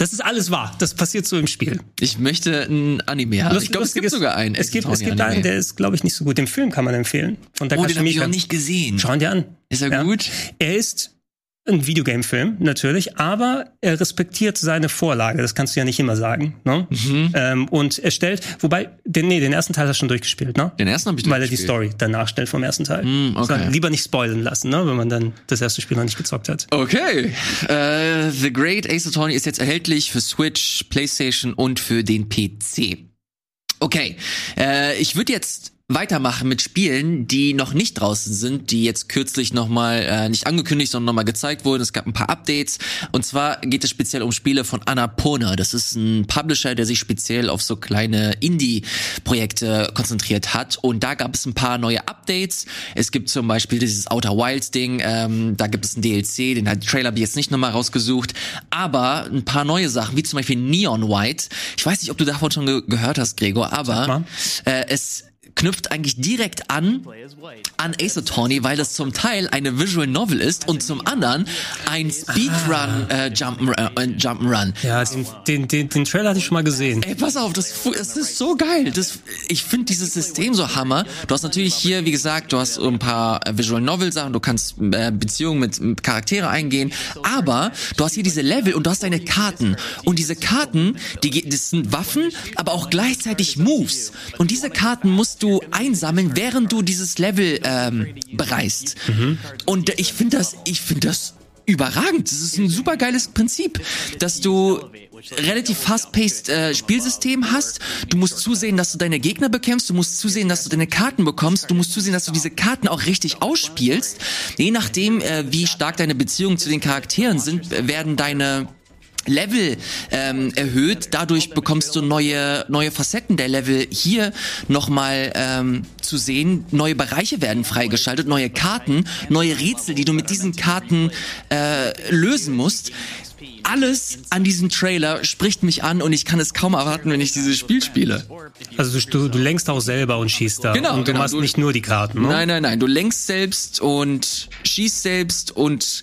Das ist alles wahr. Das passiert so im Spiel. Ich möchte ein Anime haben. Lust, ich glaube, es gibt sogar einen. Es gibt, es gibt einen, der ist, glaube ich, nicht so gut. Den Film kann man empfehlen. Von oh, den habe ich noch nicht gesehen. Schauen dir an. Ist er ja. gut? Er ist ein Videogame-Film, natürlich, aber er respektiert seine Vorlage. Das kannst du ja nicht immer sagen. Ne? Mhm. Ähm, und er stellt, wobei, den, nee, den ersten Teil hast du schon durchgespielt, ne? Den ersten habe ich Weil er die Story danach stellt vom ersten Teil. Mm, okay. lieber nicht spoilen lassen, ne? wenn man dann das erste Spiel noch nicht gezockt hat. Okay. Uh, The Great Ace Attorney ist jetzt erhältlich für Switch, PlayStation und für den PC. Okay. Uh, ich würde jetzt weitermachen mit Spielen, die noch nicht draußen sind, die jetzt kürzlich nochmal äh, nicht angekündigt, sondern nochmal gezeigt wurden. Es gab ein paar Updates. Und zwar geht es speziell um Spiele von Annapurna. Das ist ein Publisher, der sich speziell auf so kleine Indie-Projekte konzentriert hat. Und da gab es ein paar neue Updates. Es gibt zum Beispiel dieses Outer Wilds-Ding. Ähm, da gibt es ein DLC, den hat Trailer habe ich jetzt nicht nochmal rausgesucht. Aber ein paar neue Sachen, wie zum Beispiel Neon White. Ich weiß nicht, ob du davon schon ge gehört hast, Gregor, aber äh, es knüpft eigentlich direkt an an Ace Attorney, weil das zum Teil eine Visual Novel ist und zum anderen ein Speedrun äh, Jump'n'Run. Äh, Jump'n'Run. Ja, den, den, den, den Trailer hatte ich schon mal gesehen. Ey, pass auf, das, das ist so geil. Das, ich finde dieses System so hammer. Du hast natürlich hier, wie gesagt, du hast ein paar Visual Novel Sachen, du kannst äh, Beziehungen mit, mit Charaktere eingehen, aber du hast hier diese Level und du hast deine Karten und diese Karten, die das sind Waffen, aber auch gleichzeitig Moves und diese Karten musst du einsammeln, während du dieses Level ähm, bereist. Mhm. Und ich finde das, ich finde das überragend. Das ist ein super geiles Prinzip, dass du relativ fast-paced äh, Spielsystem hast. Du musst zusehen, dass du deine Gegner bekämpfst. Du musst zusehen, dass du deine Karten bekommst. Du musst zusehen, dass du diese Karten auch richtig ausspielst. Je nachdem, äh, wie stark deine Beziehungen zu den Charakteren sind, werden deine Level ähm, erhöht. Dadurch bekommst du neue neue Facetten der Level hier nochmal ähm, zu sehen. Neue Bereiche werden freigeschaltet, neue Karten, neue Rätsel, die du mit diesen Karten äh, lösen musst alles an diesem Trailer spricht mich an und ich kann es kaum erwarten, wenn ich dieses Spiel spiele. Also du, du lenkst auch selber und schießt da. Genau. Und du genau, machst du, nicht nur die Karten. Ne? Nein, nein, nein. Du lenkst selbst und schießt selbst und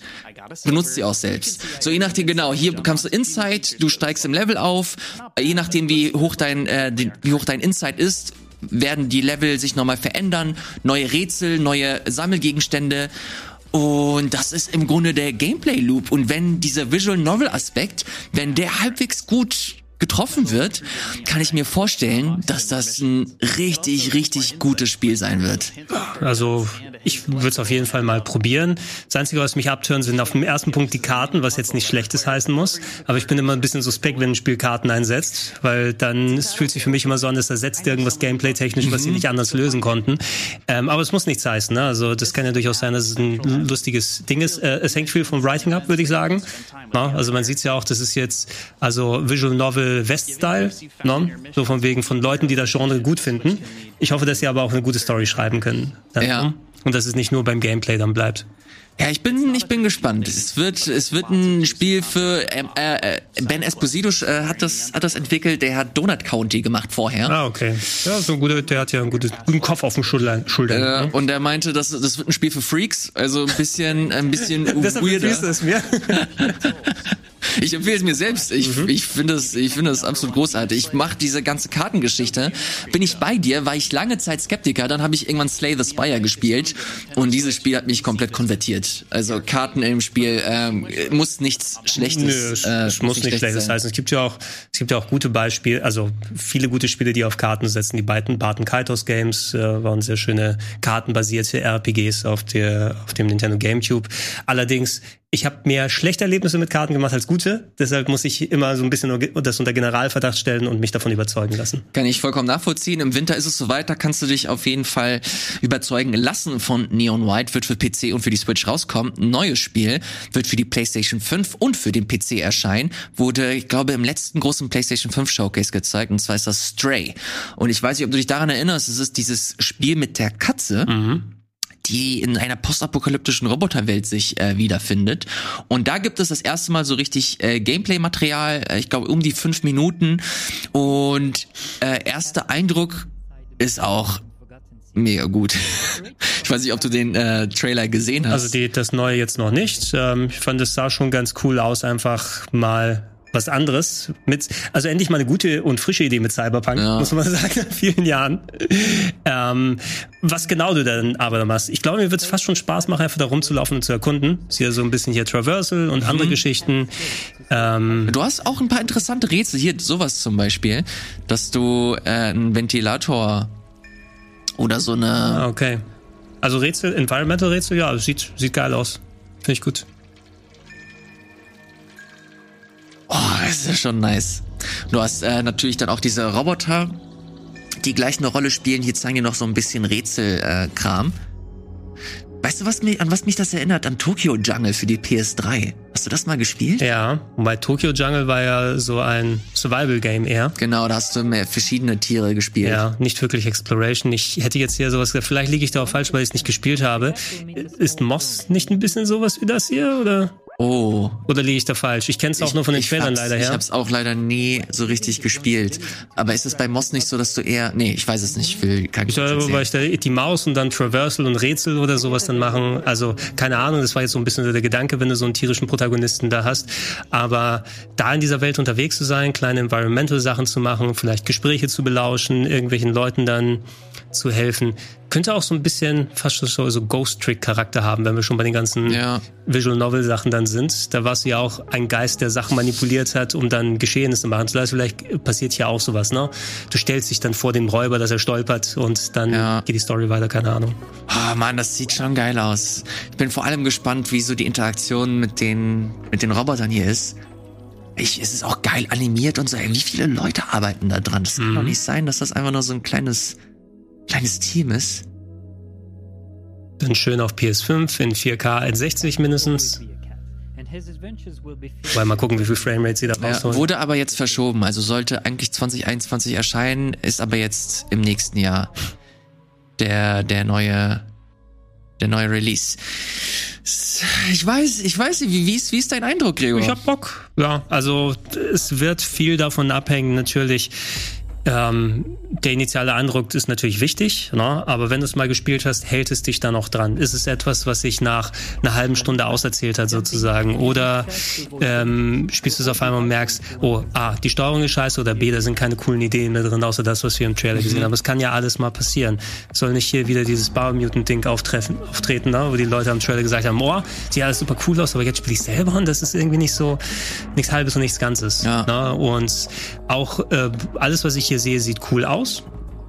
benutzt sie auch selbst. So je nachdem, genau, hier bekommst du Insight, du steigst im Level auf, je nachdem wie hoch dein, äh, wie hoch dein Insight ist, werden die Level sich nochmal verändern, neue Rätsel, neue Sammelgegenstände. Und das ist im Grunde der Gameplay-Loop. Und wenn dieser Visual Novel-Aspekt, wenn der halbwegs gut getroffen wird, kann ich mir vorstellen, dass das ein richtig, richtig gutes Spiel sein wird. Also ich würde es auf jeden Fall mal probieren. Das Einzige, was mich abtören, sind auf dem ersten Punkt die Karten, was jetzt nicht Schlechtes heißen muss. Aber ich bin immer ein bisschen suspekt, wenn ein Spiel Karten einsetzt, weil dann fühlt sich für mich immer so an, dass ersetzt irgendwas gameplay-technisch, was sie mhm. nicht anders lösen konnten. Ähm, aber es muss nichts heißen. Ne? Also das kann ja durchaus sein, dass es ein lustiges Ding ist. Äh, es hängt viel vom Writing ab, würde ich sagen. Ja, also man sieht es ja auch, das ist jetzt also Visual Novel West-Style, ne? so von wegen von Leuten, die das Genre gut finden. Ich hoffe, dass sie aber auch eine gute Story schreiben können. Dann, ja. Ne? Und dass es nicht nur beim Gameplay dann bleibt. Ja, ich bin, ich bin gespannt. Es wird, es wird ein Spiel für äh, äh, Ben Esposito äh, hat das, hat das entwickelt. Der hat Donut County gemacht vorher. Ah, okay. Ja, so ein guter, der hat ja einen guten, guten Kopf auf dem Schultern. Schultern äh, ne? Und er meinte, das, das wird ein Spiel für Freaks. Also ein bisschen, ein bisschen weirder. es mir. Ich empfehle es mir selbst. Ich, mhm. ich finde es, ich finde es absolut großartig. Ich mache diese ganze Kartengeschichte. Bin ich bei dir, war ich lange Zeit Skeptiker. Dann habe ich irgendwann Slay the Spire gespielt und dieses Spiel hat mich komplett konvertiert. Also Karten im Spiel ähm, muss nichts Schlechtes. Nö, es, äh, es muss nicht Schlechtes sein. heißen. Es gibt ja auch, es gibt ja auch gute Beispiele, also viele gute Spiele, die auf Karten setzen. Die beiden Barton Kaitos Games äh, waren sehr schöne kartenbasierte RPGs auf der, auf dem Nintendo GameCube. Allerdings ich habe mehr schlechte Erlebnisse mit Karten gemacht als gute. Deshalb muss ich immer so ein bisschen das unter Generalverdacht stellen und mich davon überzeugen lassen. Kann ich vollkommen nachvollziehen. Im Winter ist es soweit, da kannst du dich auf jeden Fall überzeugen lassen von Neon White. Wird für PC und für die Switch rauskommen. Ein neues Spiel wird für die PlayStation 5 und für den PC erscheinen. Wurde, ich glaube, im letzten großen PlayStation 5 Showcase gezeigt. Und zwar ist das Stray. Und ich weiß nicht, ob du dich daran erinnerst. Es ist dieses Spiel mit der Katze. Mhm die in einer postapokalyptischen Roboterwelt sich äh, wiederfindet. Und da gibt es das erste Mal so richtig äh, Gameplay-Material, äh, ich glaube um die fünf Minuten. Und äh, erster Eindruck ist auch mega gut. ich weiß nicht, ob du den äh, Trailer gesehen hast. Also die, das neue jetzt noch nicht. Ähm, ich fand, es sah schon ganz cool aus, einfach mal was anderes. Mit, also endlich mal eine gute und frische Idee mit Cyberpunk, ja. muss man sagen, in vielen Jahren. Ähm, was genau du dann aber machst. Ich glaube, mir wird es fast schon Spaß machen, einfach da rumzulaufen und zu erkunden. Ist ja so ein bisschen hier Traversal und mhm. andere Geschichten. Ähm, du hast auch ein paar interessante Rätsel. Hier sowas zum Beispiel, dass du äh, einen Ventilator oder so eine. Ah, okay. Also Rätsel, Environmental Rätsel, ja, sieht, sieht geil aus. Finde ich gut. Ist schon nice. Du hast äh, natürlich dann auch diese Roboter, die gleich eine Rolle spielen. Hier zeigen die noch so ein bisschen Rätselkram. Äh, weißt du, was mich, an was mich das erinnert? An Tokyo Jungle für die PS3. Hast du das mal gespielt? Ja, weil Tokyo Jungle war ja so ein Survival-Game eher. Genau, da hast du mehr verschiedene Tiere gespielt. Ja, nicht wirklich Exploration. Ich hätte jetzt hier sowas gesagt, vielleicht liege ich da auch falsch, weil ich es nicht gespielt habe. Ist Moss nicht ein bisschen sowas wie das hier, oder? Oh. Oder liege ich da falsch? Ich kenne es auch nur von den Trailern leider her. Ich habe es auch leider nie so richtig gespielt. Aber ist es bei Moss nicht so, dass du eher... Nee, ich weiß es nicht. Ich will kein ich soll, weil ich da die Maus und dann Traversal und Rätsel oder sowas dann machen. Also keine Ahnung, das war jetzt so ein bisschen der Gedanke, wenn du so einen tierischen Protagonisten da hast. Aber da in dieser Welt unterwegs zu sein, kleine Environmental-Sachen zu machen, vielleicht Gespräche zu belauschen, irgendwelchen Leuten dann zu helfen. Könnte auch so ein bisschen fast so, so Ghost-Trick-Charakter haben, wenn wir schon bei den ganzen ja. Visual Novel-Sachen dann sind. Da war es ja auch ein Geist, der Sachen manipuliert hat, um dann Geschehnisse machen zu lassen. Vielleicht passiert hier auch sowas, ne? Du stellst dich dann vor dem Räuber, dass er stolpert und dann ja. geht die Story weiter, keine Ahnung. Ah, oh Mann, das sieht schon geil aus. Ich bin vor allem gespannt, wie so die Interaktion mit den, mit den Robotern hier ist. Ich, es ist auch geil animiert und so. Ey, wie viele Leute arbeiten da dran? Das mhm. kann doch nicht sein, dass das einfach nur so ein kleines kleines Team ist. Dann schön auf PS5 in 4K 60 mindestens. Weil mal gucken, wie viel Framerate sie da rausholen. Ja, wurde aber jetzt verschoben. Also sollte eigentlich 2021 erscheinen, ist aber jetzt im nächsten Jahr der, der neue, der neue Release. Ich weiß, ich weiß nicht, wie, wie, ist, wie ist dein Eindruck, Gregor? Ich hab Bock. Ja, also es wird viel davon abhängen, natürlich, ähm, der initiale Eindruck ist natürlich wichtig, ne? aber wenn du es mal gespielt hast, hält es dich dann auch dran. Ist es etwas, was sich nach einer halben Stunde auserzählt hat sozusagen? Oder ähm, spielst du es auf einmal und merkst, oh, A, die Steuerung ist scheiße oder B, da sind keine coolen Ideen mehr drin, außer das, was wir im Trailer gesehen mhm. haben. Es kann ja alles mal passieren. Es soll nicht hier wieder dieses Biomutant-Ding auftreten, ne? wo die Leute am Trailer gesagt haben, oh, sieht alles super cool aus, aber jetzt spiele ich selber und das ist irgendwie nicht so, nichts Halbes und nichts Ganzes. Ja. Ne? Und auch äh, alles, was ich hier sehe, sieht cool aus.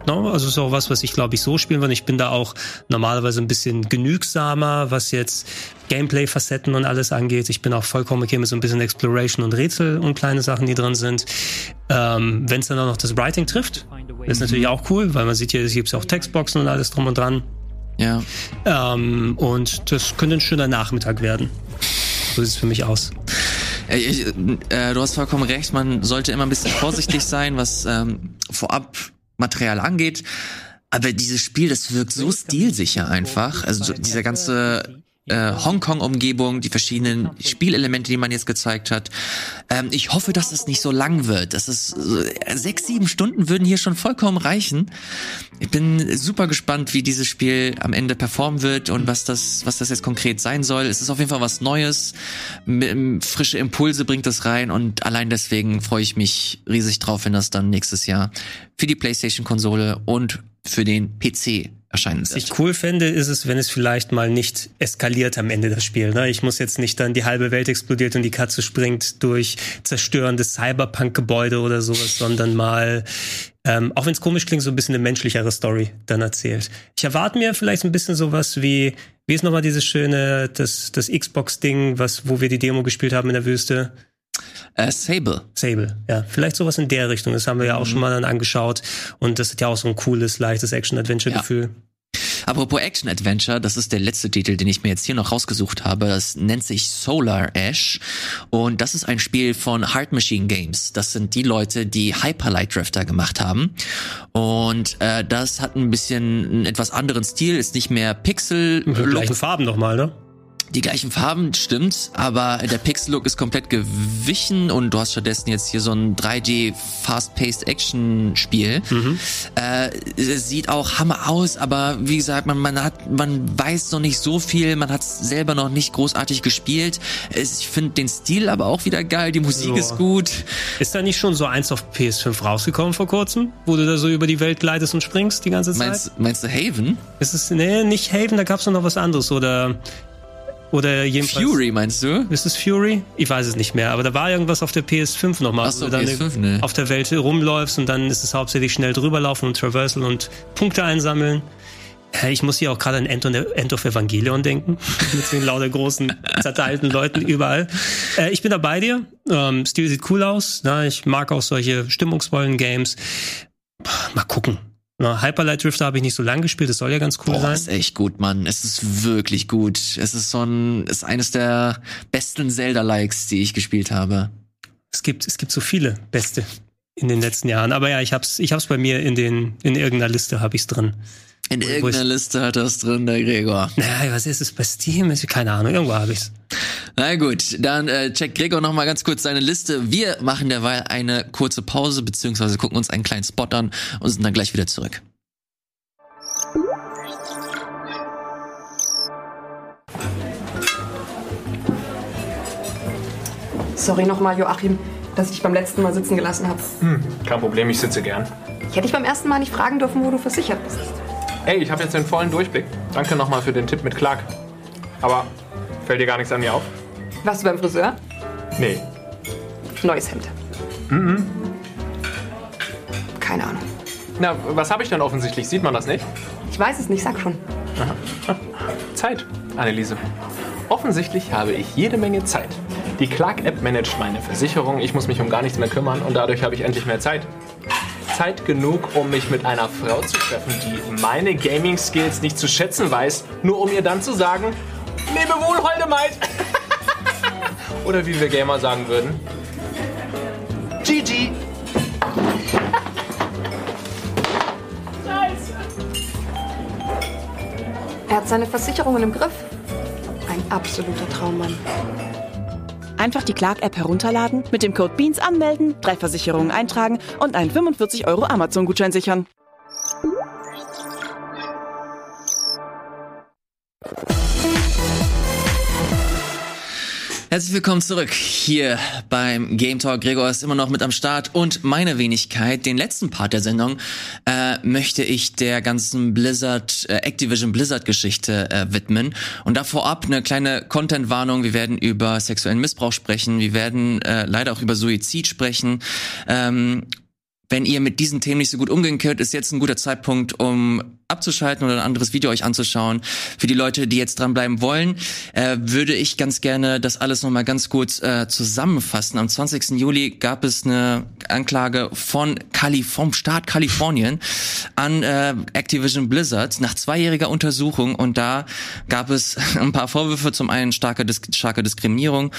No, also ist auch was, was ich glaube ich so spielen würde. Ich bin da auch normalerweise ein bisschen genügsamer, was jetzt Gameplay-Facetten und alles angeht. Ich bin auch vollkommen okay mit so ein bisschen Exploration und Rätsel und kleine Sachen, die drin sind. Ähm, Wenn es dann auch noch das Writing trifft, ist natürlich auch cool, weil man sieht hier, es gibt auch Textboxen und alles drum und dran. Ja. Ähm, und das könnte ein schöner Nachmittag werden. So sieht es für mich aus. Ich, äh, du hast vollkommen recht, man sollte immer ein bisschen vorsichtig sein, was ähm, vorab Material angeht. Aber dieses Spiel, das wirkt so stilsicher einfach. Also dieser ganze äh, Hongkong-Umgebung, die verschiedenen Spielelemente, die man jetzt gezeigt hat. Ähm, ich hoffe, dass es nicht so lang wird. Das ist äh, sechs, sieben Stunden würden hier schon vollkommen reichen. Ich bin super gespannt, wie dieses Spiel am Ende performen wird und was das, was das jetzt konkret sein soll. Es ist auf jeden Fall was Neues. M frische Impulse bringt es rein und allein deswegen freue ich mich riesig drauf, wenn das dann nächstes Jahr für die PlayStation-Konsole und für den PC erscheinen wird. Was ich cool fände, ist es, wenn es vielleicht mal nicht eskaliert am Ende das Spiel. Ne? Ich muss jetzt nicht dann die halbe Welt explodiert und die Katze springt durch zerstörende Cyberpunk-Gebäude oder sowas, sondern mal, ähm, auch wenn es komisch klingt, so ein bisschen eine menschlichere Story dann erzählt. Ich erwarte mir vielleicht ein bisschen sowas wie Wie ist nochmal dieses schöne, das, das Xbox-Ding, was, wo wir die Demo gespielt haben in der Wüste? Äh, Sable. Sable, ja. Vielleicht sowas in der Richtung. Das haben wir ja auch mhm. schon mal dann angeschaut. Und das hat ja auch so ein cooles, leichtes Action-Adventure-Gefühl. Ja. Apropos Action Adventure, das ist der letzte Titel, den ich mir jetzt hier noch rausgesucht habe. Das nennt sich Solar Ash und das ist ein Spiel von Hard Machine Games. Das sind die Leute, die Hyper Light Drifter gemacht haben und äh, das hat ein bisschen einen etwas anderen Stil, ist nicht mehr Pixel. Mit gleichen Farben nochmal, ne? Die gleichen Farben, stimmt, aber der Pixel-Look ist komplett gewichen und du hast stattdessen jetzt hier so ein 3D Fast-Paced Action-Spiel. Mhm. Äh, sieht auch Hammer aus, aber wie gesagt, man, man hat, man weiß noch nicht so viel, man hat selber noch nicht großartig gespielt. Ich finde den Stil aber auch wieder geil, die Musik so. ist gut. Ist da nicht schon so eins auf PS5 rausgekommen vor kurzem, wo du da so über die Welt gleitest und springst die ganze Zeit? Meinst, meinst du Haven? Ist es, nee, nicht Haven, da gab's noch was anderes oder oder jedenfalls. Fury meinst du? Ist es Fury? Ich weiß es nicht mehr, aber da war irgendwas auf der PS5 nochmal, so, wo du dann PS5, ne. auf der Welt rumläufst und dann ist es hauptsächlich schnell drüberlaufen und Traversal und Punkte einsammeln. Ich muss hier auch gerade an End, End of Evangelion denken, mit den lauter großen, zerteilten Leuten überall. Äh, ich bin da bei dir. Ähm, Stil sieht cool aus. Na, ich mag auch solche stimmungsvollen Games. Mal gucken. Na, Hyperlight Drifter habe ich nicht so lange gespielt, das soll ja ganz cool Boah, sein. ist echt gut, Mann. Es ist wirklich gut. Es ist so ein, ist eines der besten Zelda-Likes, die ich gespielt habe. Es gibt, es gibt so viele beste in den letzten Jahren. Aber ja, ich hab's, ich hab's bei mir in den, in irgendeiner Liste habe ich's drin. In irgendeiner Liste hat es drin, der Gregor. Naja, was ist es bei Steam? Keine Ahnung, irgendwo habe ich's. Na gut, dann äh, checkt Gregor noch mal ganz kurz seine Liste. Wir machen derweil eine kurze Pause, beziehungsweise gucken uns einen kleinen Spot an und sind dann gleich wieder zurück. Sorry nochmal, Joachim, dass ich dich beim letzten Mal sitzen gelassen habe. Hm, kein Problem, ich sitze gern. Ich hätte dich beim ersten Mal nicht fragen dürfen, wo du versichert bist. Ey, ich habe jetzt den vollen Durchblick. Danke nochmal für den Tipp mit Clark. Aber fällt dir gar nichts an mir auf? Warst du beim Friseur? Nee. Neues Hemd. Mhm. Keine Ahnung. Na, was habe ich denn offensichtlich? Sieht man das nicht? Ich weiß es nicht, sag schon. Aha. Zeit, Anneliese. Offensichtlich habe ich jede Menge Zeit. Die Clark-App managt meine Versicherung, ich muss mich um gar nichts mehr kümmern und dadurch habe ich endlich mehr Zeit. Zeit genug, um mich mit einer Frau zu treffen, die meine Gaming-Skills nicht zu schätzen weiß, nur um ihr dann zu sagen, lebe wohl, holde Maid. Oder wie wir Gamer sagen würden, GG. Er hat seine Versicherungen im Griff. Ein absoluter Traummann. Einfach die Clark-App herunterladen, mit dem Code BEANS anmelden, drei Versicherungen eintragen und einen 45 Euro Amazon-Gutschein sichern. Herzlich willkommen zurück hier beim Game Talk. Gregor ist immer noch mit am Start und meine Wenigkeit, den letzten Part der Sendung, äh, möchte ich der ganzen Blizzard, äh, Activision Blizzard Geschichte äh, widmen. Und da vorab eine kleine Content-Warnung. Wir werden über sexuellen Missbrauch sprechen. Wir werden äh, leider auch über Suizid sprechen. Ähm, wenn ihr mit diesen Themen nicht so gut umgehen könnt, ist jetzt ein guter Zeitpunkt, um abzuschalten oder ein anderes Video euch anzuschauen. Für die Leute, die jetzt dranbleiben wollen, äh, würde ich ganz gerne das alles nochmal ganz kurz äh, zusammenfassen. Am 20. Juli gab es eine Anklage von Kali vom Staat Kalifornien an äh, Activision Blizzard nach zweijähriger Untersuchung und da gab es ein paar Vorwürfe, zum einen starke, Dis starke Diskriminierung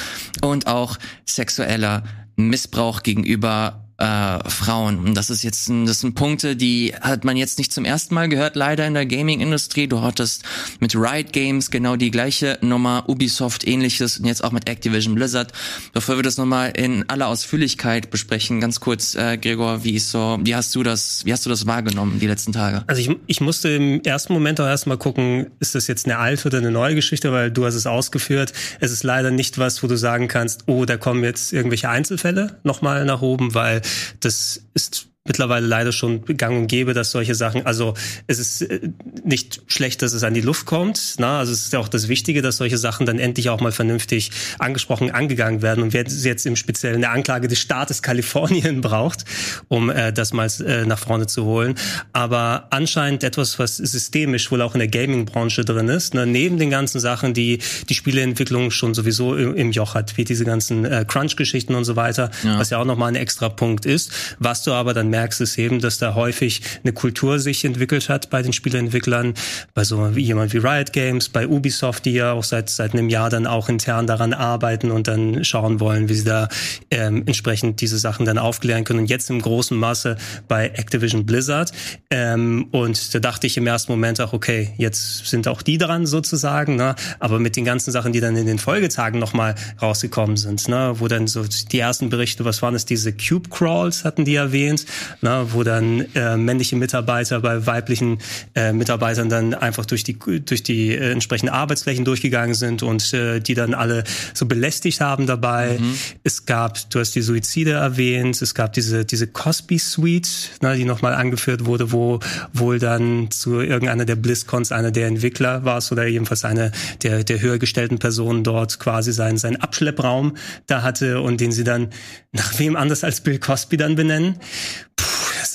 und auch sexueller Missbrauch gegenüber äh, Frauen. Und das ist jetzt ein, das sind Punkte, die hat man jetzt nicht zum ersten Mal gehört, leider in der Gaming-Industrie. Du hattest mit Riot Games genau die gleiche Nummer, Ubisoft ähnliches und jetzt auch mit Activision Blizzard. Bevor wir das nochmal in aller Ausführlichkeit besprechen, ganz kurz, äh, Gregor, wie ist so, wie hast du das, wie hast du das wahrgenommen die letzten Tage? Also ich, ich musste im ersten Moment auch erstmal gucken, ist das jetzt eine alte oder eine neue Geschichte, weil du hast es ausgeführt. Es ist leider nicht was, wo du sagen kannst, oh, da kommen jetzt irgendwelche Einzelfälle nochmal nach oben, weil das ist mittlerweile leider schon gang und gäbe, dass solche Sachen, also es ist äh, nicht schlecht, dass es an die Luft kommt. Na? Also es ist ja auch das Wichtige, dass solche Sachen dann endlich auch mal vernünftig angesprochen, angegangen werden. Und wer jetzt im Speziellen eine Anklage des Staates Kalifornien braucht, um äh, das mal äh, nach vorne zu holen. Aber anscheinend etwas, was systemisch wohl auch in der Gaming-Branche drin ist, ne? neben den ganzen Sachen, die die Spieleentwicklung schon sowieso im, im Joch hat, wie diese ganzen äh, Crunch-Geschichten und so weiter, ja. was ja auch nochmal ein extra Punkt ist. Was du aber dann merkst, ist eben, dass da häufig eine Kultur sich entwickelt hat bei den Spieleentwicklern, bei so jemand wie Riot Games, bei Ubisoft, die ja auch seit seit einem Jahr dann auch intern daran arbeiten und dann schauen wollen, wie sie da ähm, entsprechend diese Sachen dann aufklären können. Und jetzt im großen Maße bei Activision Blizzard. Ähm, und da dachte ich im ersten Moment auch, okay, jetzt sind auch die dran sozusagen, ne? aber mit den ganzen Sachen, die dann in den Folgetagen nochmal rausgekommen sind, ne? wo dann so die ersten Berichte, was waren es, diese Cube Crawls hatten die erwähnt, ne? wo dann äh, männliche Mitarbeiter bei weiblichen äh, Mitarbeitern dann einfach durch die durch die äh, entsprechenden Arbeitsflächen durchgegangen sind und äh, die dann alle so belästigt haben dabei. Mhm. Es gab, du hast die Suizide erwähnt, es gab diese diese Cosby Suite, ne, die nochmal angeführt wurde, wo wohl dann zu irgendeiner der BlizzCons einer der Entwickler war oder jedenfalls eine der der höher gestellten Personen dort quasi seinen seinen Abschleppraum da hatte und den sie dann nach wem anders als Bill Cosby dann benennen.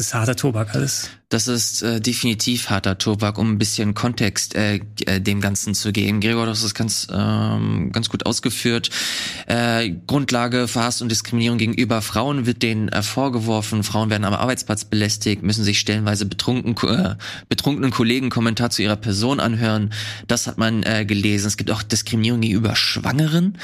Ist harter Tobak alles. Das ist äh, definitiv harter Tobak, um ein bisschen Kontext äh, äh, dem Ganzen zu geben. Gregor, das ist ganz, ähm, ganz gut ausgeführt. Äh, Grundlage für Hass und Diskriminierung gegenüber Frauen wird denen äh, vorgeworfen. Frauen werden am Arbeitsplatz belästigt, müssen sich stellenweise betrunken, äh, betrunkenen Kollegen Kommentar zu ihrer Person anhören. Das hat man äh, gelesen. Es gibt auch Diskriminierung gegenüber Schwangeren,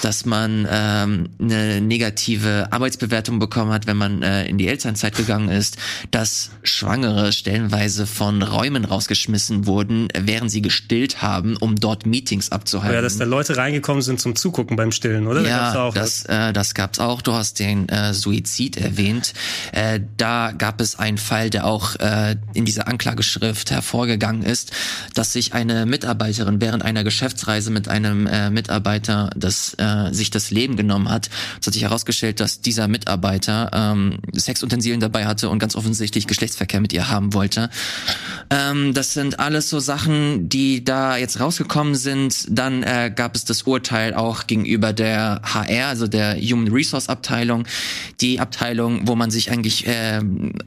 dass man ähm, eine negative Arbeitsbewertung bekommen hat, wenn man äh, in die Elternzeit gegangen ist, dass Schwangere Schwangere stellenweise von Räumen rausgeschmissen wurden, während sie gestillt haben, um dort Meetings abzuhalten. Ja, dass da Leute reingekommen sind zum Zugucken beim Stillen, oder? Ja, da das, äh, das gab's auch. Du hast den äh, Suizid erwähnt. Äh, da gab es einen Fall, der auch äh, in dieser Anklageschrift hervorgegangen ist, dass sich eine Mitarbeiterin während einer Geschäftsreise mit einem äh, Mitarbeiter das, äh, sich das Leben genommen hat. Es hat sich herausgestellt, dass dieser Mitarbeiter ähm, Sexutensilien dabei hatte und ganz offensichtlich Geschlechtsverkehr mit ihr haben wollte. Ähm, das sind alles so Sachen, die da jetzt rausgekommen sind. Dann äh, gab es das Urteil auch gegenüber der HR, also der Human Resource Abteilung, die Abteilung, wo man sich eigentlich, äh,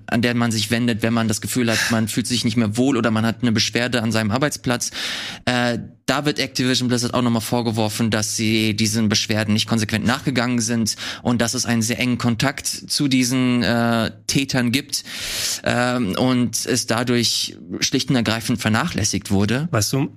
an der man sich wendet, wenn man das Gefühl hat, man fühlt sich nicht mehr wohl oder man hat eine Beschwerde an seinem Arbeitsplatz. Äh, da wird Activision Blizzard auch nochmal vorgeworfen, dass sie diesen Beschwerden nicht konsequent nachgegangen sind und dass es einen sehr engen Kontakt zu diesen äh, Tätern gibt ähm, und es dadurch schlicht und ergreifend vernachlässigt wurde. Weißt du,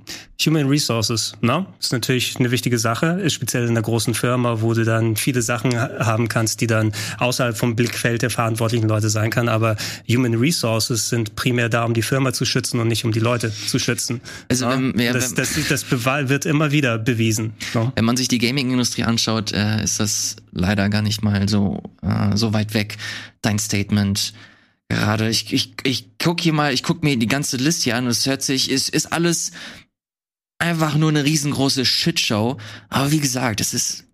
Human Resources, ne? Ist natürlich eine wichtige Sache, ist speziell in einer großen Firma, wo du dann viele Sachen haben kannst, die dann außerhalb vom Blickfeld der verantwortlichen Leute sein kann. Aber Human Resources sind primär da, um die Firma zu schützen und nicht um die Leute zu schützen. Also ne? wenn, ja, das, das, das das wird immer wieder bewiesen. No? Wenn man sich die Gaming-Industrie anschaut, äh, ist das leider gar nicht mal so, äh, so weit weg. Dein Statement gerade. Ich, ich, ich guck hier mal, ich guck mir die ganze Liste hier an und es hört sich, ist, ist alles einfach nur eine riesengroße Shitshow. Aber wie gesagt, es ist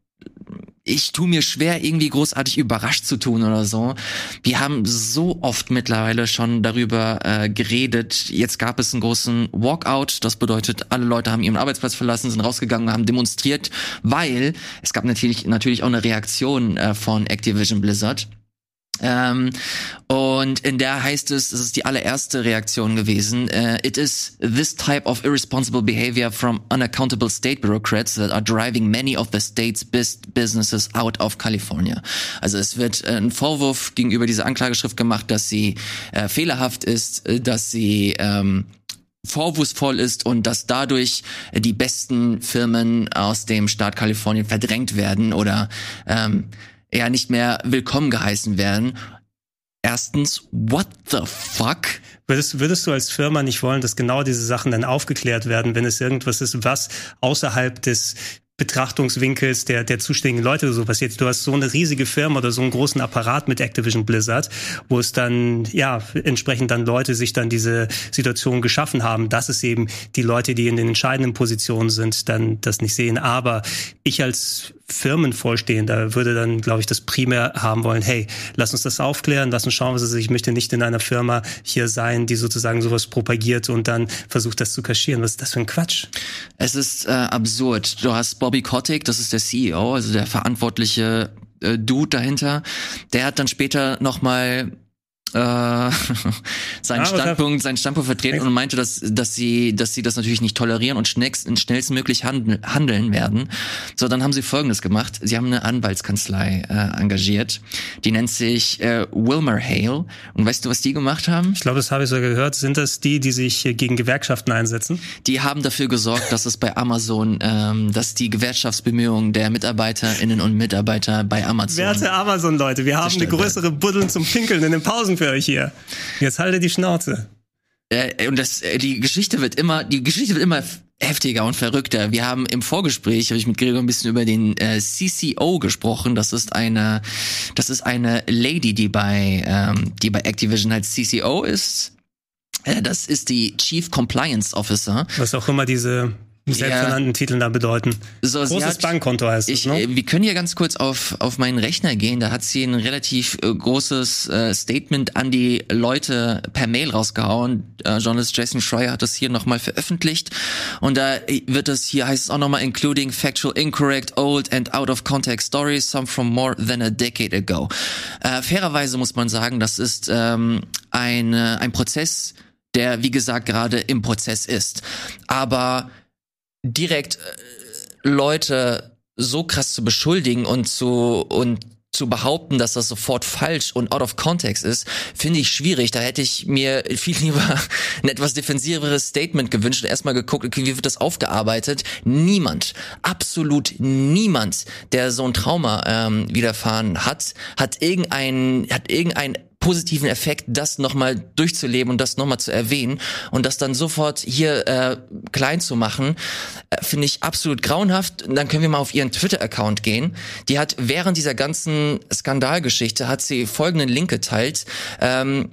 ich tu mir schwer, irgendwie großartig überrascht zu tun oder so. Wir haben so oft mittlerweile schon darüber äh, geredet. Jetzt gab es einen großen Walkout. Das bedeutet, alle Leute haben ihren Arbeitsplatz verlassen, sind rausgegangen, haben demonstriert, weil es gab natürlich natürlich auch eine Reaktion äh, von Activision Blizzard. Ähm, und in der heißt es, das ist die allererste Reaktion gewesen, uh, it is this type of irresponsible behavior from unaccountable state bureaucrats that are driving many of the state's best businesses out of California. Also es wird äh, ein Vorwurf gegenüber dieser Anklageschrift gemacht, dass sie äh, fehlerhaft ist, äh, dass sie ähm, vorwurfsvoll ist und dass dadurch die besten Firmen aus dem Staat Kalifornien verdrängt werden oder ähm, eher nicht mehr willkommen geheißen werden. Erstens, what the fuck? Würdest, würdest du als Firma nicht wollen, dass genau diese Sachen dann aufgeklärt werden, wenn es irgendwas ist, was außerhalb des Betrachtungswinkels der, der zuständigen Leute so passiert. Du hast so eine riesige Firma oder so einen großen Apparat mit Activision Blizzard, wo es dann, ja, entsprechend dann Leute sich dann diese Situation geschaffen haben, dass es eben die Leute, die in den entscheidenden Positionen sind, dann das nicht sehen. Aber ich als Firmenvorstehender würde dann, glaube ich, das primär haben wollen, hey, lass uns das aufklären, lass uns schauen, was ist. Ich möchte nicht in einer Firma hier sein, die sozusagen sowas propagiert und dann versucht, das zu kaschieren. Was ist das für ein Quatsch? Es ist äh, absurd. Du hast Bobby Kotick, das ist der CEO, also der verantwortliche äh, Dude dahinter. Der hat dann später nochmal äh, seinen Ah, Standpunkt, seinen Standpunkt vertreten und meinte, dass, dass sie, dass sie das natürlich nicht tolerieren und schnellst, schnellstmöglich handeln, handeln werden. So, dann haben sie Folgendes gemacht. Sie haben eine Anwaltskanzlei äh, engagiert. Die nennt sich äh, Wilmer Hale. Und weißt du, was die gemacht haben? Ich glaube, das habe ich sogar gehört. Sind das die, die sich gegen Gewerkschaften einsetzen? Die haben dafür gesorgt, dass es bei Amazon, ähm, dass die Gewerkschaftsbemühungen der MitarbeiterInnen und Mitarbeiter bei Amazon. Werte Amazon-Leute, wir haben eine größere Buddeln zum Pinkeln in den Pausen für euch hier. Jetzt haltet die Schnauze. Äh, und das, äh, die Geschichte wird immer, die Geschichte wird immer heftiger und verrückter. Wir haben im Vorgespräch, habe ich mit Gregor ein bisschen über den äh, CCO gesprochen. Das ist eine, das ist eine Lady, die bei, ähm, die bei Activision als CCO ist. Äh, das ist die Chief Compliance Officer. Was auch immer diese selbsternannten Titel da bedeuten. So, Großes hat- Bankkonto heißt Ich, es, ne? äh, wir können hier ganz kurz auf, auf meinen Rechner gehen. Da hat sie ein relativ äh, großes äh, Statement an die Leute per Mail rausgehauen. Äh, Journalist Jason Schreier hat das hier nochmal veröffentlicht. Und da äh, wird es hier, heißt es auch nochmal, including factual, incorrect, old and out of context stories, some from more than a decade ago. Äh, fairerweise muss man sagen, das ist ähm, eine, ein Prozess, der, wie gesagt, gerade im Prozess ist. Aber direkt äh, Leute so krass zu beschuldigen und zu und zu behaupten, dass das sofort falsch und out of context ist, finde ich schwierig. Da hätte ich mir viel lieber ein etwas defensiveres Statement gewünscht und erstmal geguckt, okay, wie wird das aufgearbeitet? Niemand, absolut niemand, der so ein Trauma ähm, widerfahren hat, hat irgendeinen, hat irgendeinen positiven Effekt, das nochmal durchzuleben und das nochmal zu erwähnen und das dann sofort hier äh, klein zu machen, äh, finde ich absolut grauenhaft. Dann können wir mal auf ihren Twitter-Account gehen. Die hat während dieser ganzen Skandalgeschichte hat sie folgenden Link geteilt. Ähm,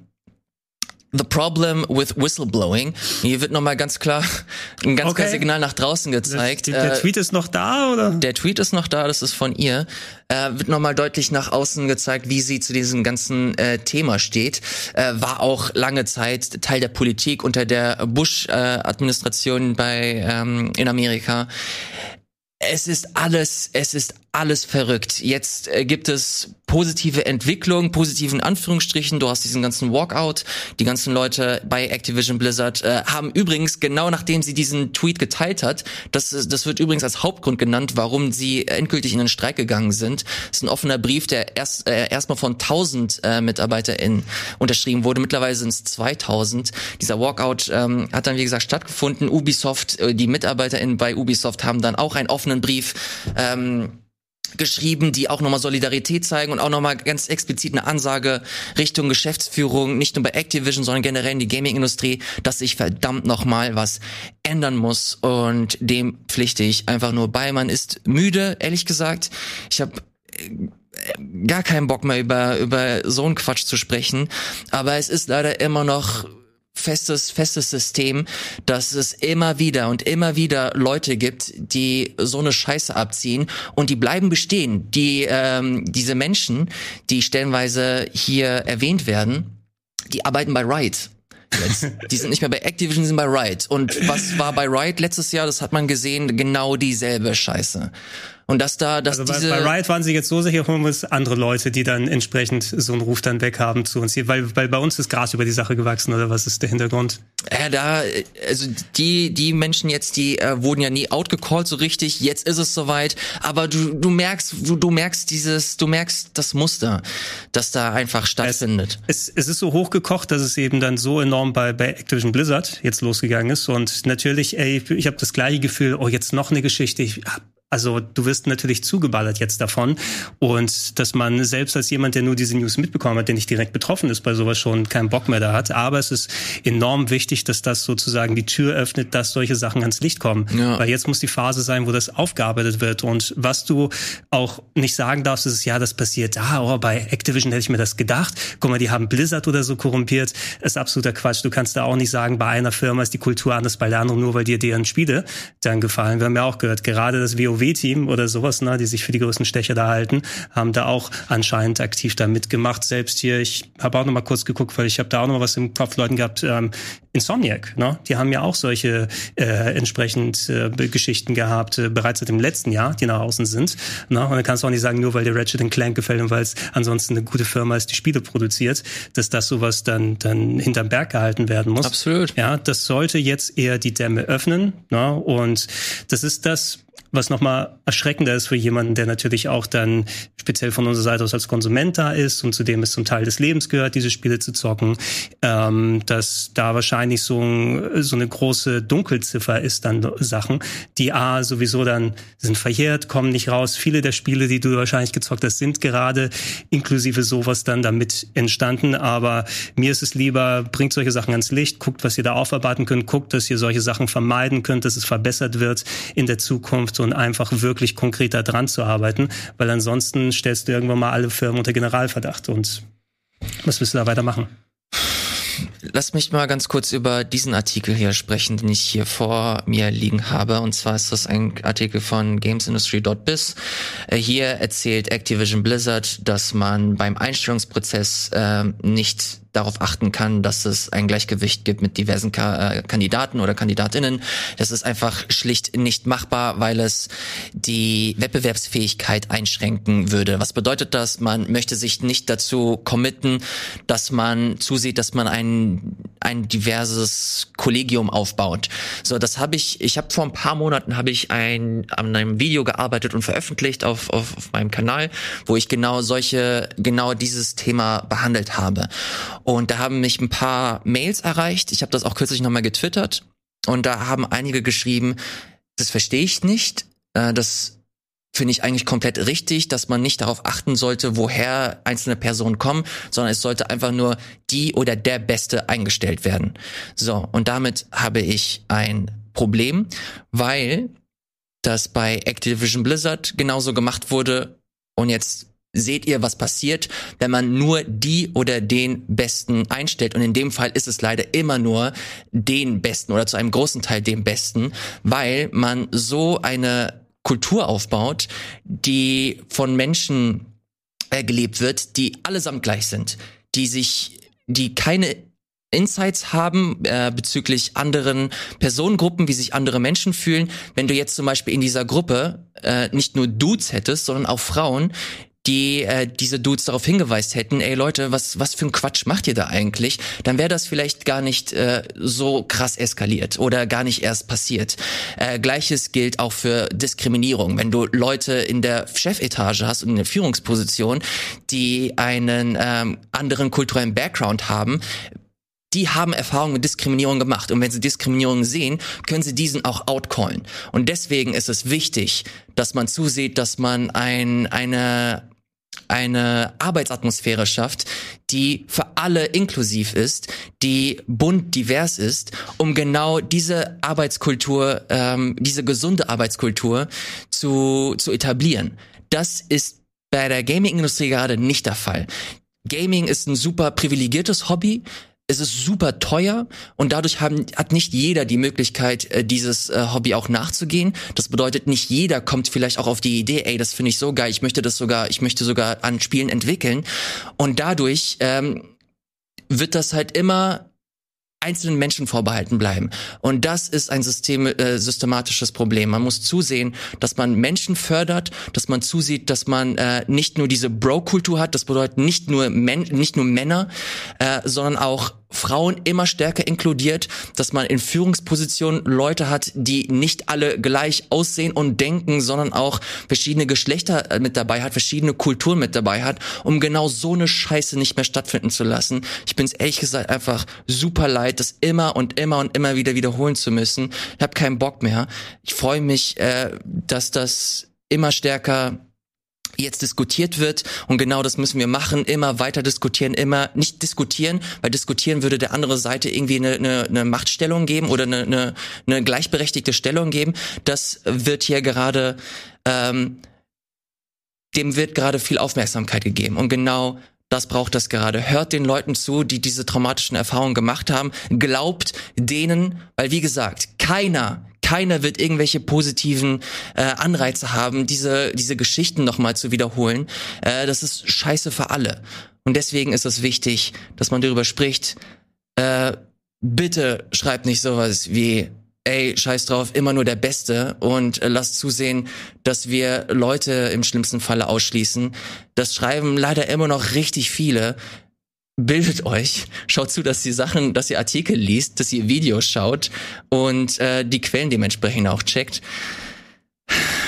The problem with whistleblowing. Hier wird nochmal ganz klar ein ganz Okay. klares Signal nach draußen gezeigt. der, der Äh, Tweet ist noch da, oder? der Tweet ist noch da, das ist von ihr. Äh, wird nochmal deutlich nach außen gezeigt, wie sie zu diesem ganzen äh, Thema steht. Äh, war auch lange Zeit Teil der Politik unter der Bush-Administration bei ähm, in Amerika. Es ist alles, es ist alles verrückt. Jetzt äh, gibt es positive Entwicklung, positiven Anführungsstrichen. Du hast diesen ganzen Walkout. Die ganzen Leute bei Activision Blizzard äh, haben übrigens genau nachdem sie diesen Tweet geteilt hat, das, das wird übrigens als Hauptgrund genannt, warum sie endgültig in den Streik gegangen sind. Das ist ein offener Brief, der erst äh, erstmal von 1000 äh, MitarbeiterInnen unterschrieben wurde. Mittlerweile sind es 2000. Dieser Walkout ähm, hat dann wie gesagt stattgefunden. Ubisoft, äh, die MitarbeiterInnen bei Ubisoft haben dann auch einen offenen Brief ähm, geschrieben, die auch nochmal Solidarität zeigen und auch nochmal ganz explizit eine Ansage Richtung Geschäftsführung, nicht nur bei Activision, sondern generell in die Gaming-Industrie, dass sich verdammt nochmal was ändern muss und dem pflichte ich einfach nur bei. Man ist müde, ehrlich gesagt. Ich habe gar keinen Bock mehr über, über so einen Quatsch zu sprechen, aber es ist leider immer noch festes, festes System, dass es immer wieder und immer wieder Leute gibt, die so eine Scheiße abziehen und die bleiben bestehen. Die, ähm, diese Menschen, die stellenweise hier erwähnt werden, die arbeiten bei Riot. Jetzt. Die sind nicht mehr bei Activision, die sind bei Riot. Und was war bei Riot letztes Jahr? Das hat man gesehen, genau dieselbe Scheiße. Und dass da, dass Also bei, diese bei Riot waren sie jetzt so sicher, wir uns andere Leute, die dann entsprechend so einen Ruf dann weghaben zu uns. Hier, weil, weil bei uns ist Gras über die Sache gewachsen oder was ist der Hintergrund? Ja, da, also die, die Menschen jetzt, die äh, wurden ja nie outgecallt so richtig, jetzt ist es soweit, aber du, du merkst, du, du merkst dieses, du merkst das Muster, das da einfach stattfindet. Es, es ist so hochgekocht, dass es eben dann so enorm bei, bei Activision Blizzard jetzt losgegangen ist. Und natürlich, ey, ich habe das gleiche Gefühl, oh, jetzt noch eine Geschichte, ich hab also du wirst natürlich zugeballert jetzt davon und dass man selbst als jemand, der nur diese News mitbekommen hat, der nicht direkt betroffen ist bei sowas schon, keinen Bock mehr da hat. Aber es ist enorm wichtig, dass das sozusagen die Tür öffnet, dass solche Sachen ans Licht kommen. Ja. Weil jetzt muss die Phase sein, wo das aufgearbeitet wird. Und was du auch nicht sagen darfst, ist, ja, das passiert, ah, oh, bei Activision hätte ich mir das gedacht. Guck mal, die haben Blizzard oder so korrumpiert. Das ist absoluter Quatsch. Du kannst da auch nicht sagen, bei einer Firma ist die Kultur anders, bei der anderen nur, weil dir deren Spiele dann gefallen. Wir haben ja auch gehört, gerade das WoW WoW-Team oder sowas, ne, die sich für die größten Stecher da halten, haben da auch anscheinend aktiv da mitgemacht. Selbst hier, ich habe auch noch mal kurz geguckt, weil ich habe da auch noch mal was im Kopf Leuten gehabt, ähm, Insomniac, ne? die haben ja auch solche äh, entsprechend äh, Geschichten gehabt, äh, bereits seit dem letzten Jahr, die nach außen sind. Ne? Und dann kannst du auch nicht sagen, nur weil der Ratchet Clank gefällt und weil es ansonsten eine gute Firma ist, die Spiele produziert, dass das sowas dann, dann hinterm Berg gehalten werden muss. Absolut. Ja, das sollte jetzt eher die Dämme öffnen. Ne? Und das ist das, was nochmal erschreckender ist für jemanden, der natürlich auch dann speziell von unserer Seite aus als Konsument da ist und zu dem es zum Teil des Lebens gehört, diese Spiele zu zocken, ähm, dass da wahrscheinlich so, so eine große Dunkelziffer ist dann Sachen, die A sowieso dann sind verjährt, kommen nicht raus. Viele der Spiele, die du wahrscheinlich gezockt hast, sind gerade inklusive sowas dann damit entstanden, aber mir ist es lieber, bringt solche Sachen ans Licht, guckt, was ihr da aufarbeiten könnt, guckt, dass ihr solche Sachen vermeiden könnt, dass es verbessert wird in der Zukunft und einfach wirklich konkreter dran zu arbeiten, weil ansonsten stellst du irgendwann mal alle Firmen unter Generalverdacht und was willst du da weitermachen? Lass mich mal ganz kurz über diesen Artikel hier sprechen, den ich hier vor mir liegen habe. Und zwar ist das ein Artikel von gamesindustry.biz. Äh, hier erzählt Activision Blizzard, dass man beim Einstellungsprozess äh, nicht darauf achten kann, dass es ein Gleichgewicht gibt mit diversen Ka äh, Kandidaten oder Kandidatinnen. Das ist einfach schlicht nicht machbar, weil es die Wettbewerbsfähigkeit einschränken würde. Was bedeutet das? Man möchte sich nicht dazu committen, dass man zusieht, dass man ein, ein diverses Kollegium aufbaut. So, das habe ich, ich habe vor ein paar Monaten habe ich ein, an einem Video gearbeitet und veröffentlicht auf, auf, auf meinem Kanal, wo ich genau solche, genau dieses Thema behandelt habe. Und da haben mich ein paar Mails erreicht. Ich habe das auch kürzlich nochmal getwittert. Und da haben einige geschrieben, das verstehe ich nicht. Äh, das finde ich eigentlich komplett richtig, dass man nicht darauf achten sollte, woher einzelne Personen kommen, sondern es sollte einfach nur die oder der Beste eingestellt werden. So, und damit habe ich ein Problem, weil das bei Activision Blizzard genauso gemacht wurde und jetzt seht ihr, was passiert, wenn man nur die oder den Besten einstellt. Und in dem Fall ist es leider immer nur den Besten oder zu einem großen Teil den Besten, weil man so eine Kultur aufbaut, die von Menschen äh, gelebt wird, die allesamt gleich sind, die sich, die keine Insights haben äh, bezüglich anderen Personengruppen, wie sich andere Menschen fühlen. Wenn du jetzt zum Beispiel in dieser Gruppe äh, nicht nur Dudes hättest, sondern auch Frauen, die äh, diese Dudes darauf hingeweist hätten, ey Leute, was was für ein Quatsch macht ihr da eigentlich? Dann wäre das vielleicht gar nicht äh, so krass eskaliert oder gar nicht erst passiert. Äh, Gleiches gilt auch für Diskriminierung. Wenn du Leute in der Chefetage hast und in der Führungsposition, die einen ähm, anderen kulturellen Background haben, die haben Erfahrungen mit Diskriminierung gemacht. Und wenn sie Diskriminierung sehen, können sie diesen auch outcallen. Und deswegen ist es wichtig, dass man zusieht, dass man ein, eine, eine Arbeitsatmosphäre schafft, die für alle inklusiv ist, die bunt divers ist, um genau diese Arbeitskultur, ähm, diese gesunde Arbeitskultur zu, zu etablieren. Das ist bei der Gaming-Industrie gerade nicht der Fall. Gaming ist ein super privilegiertes Hobby es ist super teuer und dadurch haben, hat nicht jeder die Möglichkeit, äh, dieses äh, Hobby auch nachzugehen. Das bedeutet, nicht jeder kommt vielleicht auch auf die Idee, ey, das finde ich so geil, ich möchte das sogar, ich möchte sogar an Spielen entwickeln. Und dadurch ähm, wird das halt immer einzelnen Menschen vorbehalten bleiben. Und das ist ein System, äh, systematisches Problem. Man muss zusehen, dass man Menschen fördert, dass man zusieht, dass man äh, nicht nur diese Bro-Kultur hat, das bedeutet nicht nur, Men nicht nur Männer, äh, sondern auch Frauen immer stärker inkludiert, dass man in Führungspositionen Leute hat, die nicht alle gleich aussehen und denken, sondern auch verschiedene Geschlechter äh, mit dabei hat, verschiedene Kulturen mit dabei hat, um genau so eine Scheiße nicht mehr stattfinden zu lassen. Ich bin es ehrlich gesagt einfach super leid, das immer und immer und immer wieder wiederholen zu müssen. Ich habe keinen Bock mehr. Ich freue mich, äh, dass das immer stärker jetzt diskutiert wird und genau das müssen wir machen, immer weiter diskutieren, immer nicht diskutieren, weil diskutieren würde der andere Seite irgendwie eine, eine, eine Machtstellung geben oder eine, eine, eine gleichberechtigte Stellung geben. Das wird hier gerade, ähm, dem wird gerade viel Aufmerksamkeit gegeben und genau das braucht das gerade. Hört den Leuten zu, die diese traumatischen Erfahrungen gemacht haben. Glaubt denen, weil wie gesagt, keiner keiner wird irgendwelche positiven äh, Anreize haben, diese, diese Geschichten nochmal zu wiederholen. Äh, das ist scheiße für alle. Und deswegen ist es wichtig, dass man darüber spricht. Äh, bitte schreibt nicht sowas wie, ey, scheiß drauf, immer nur der Beste und äh, lasst zusehen, dass wir Leute im schlimmsten Falle ausschließen. Das schreiben leider immer noch richtig viele. Bildet euch, schaut zu, dass ihr Sachen, dass ihr Artikel liest, dass ihr Videos schaut und äh, die Quellen dementsprechend auch checkt.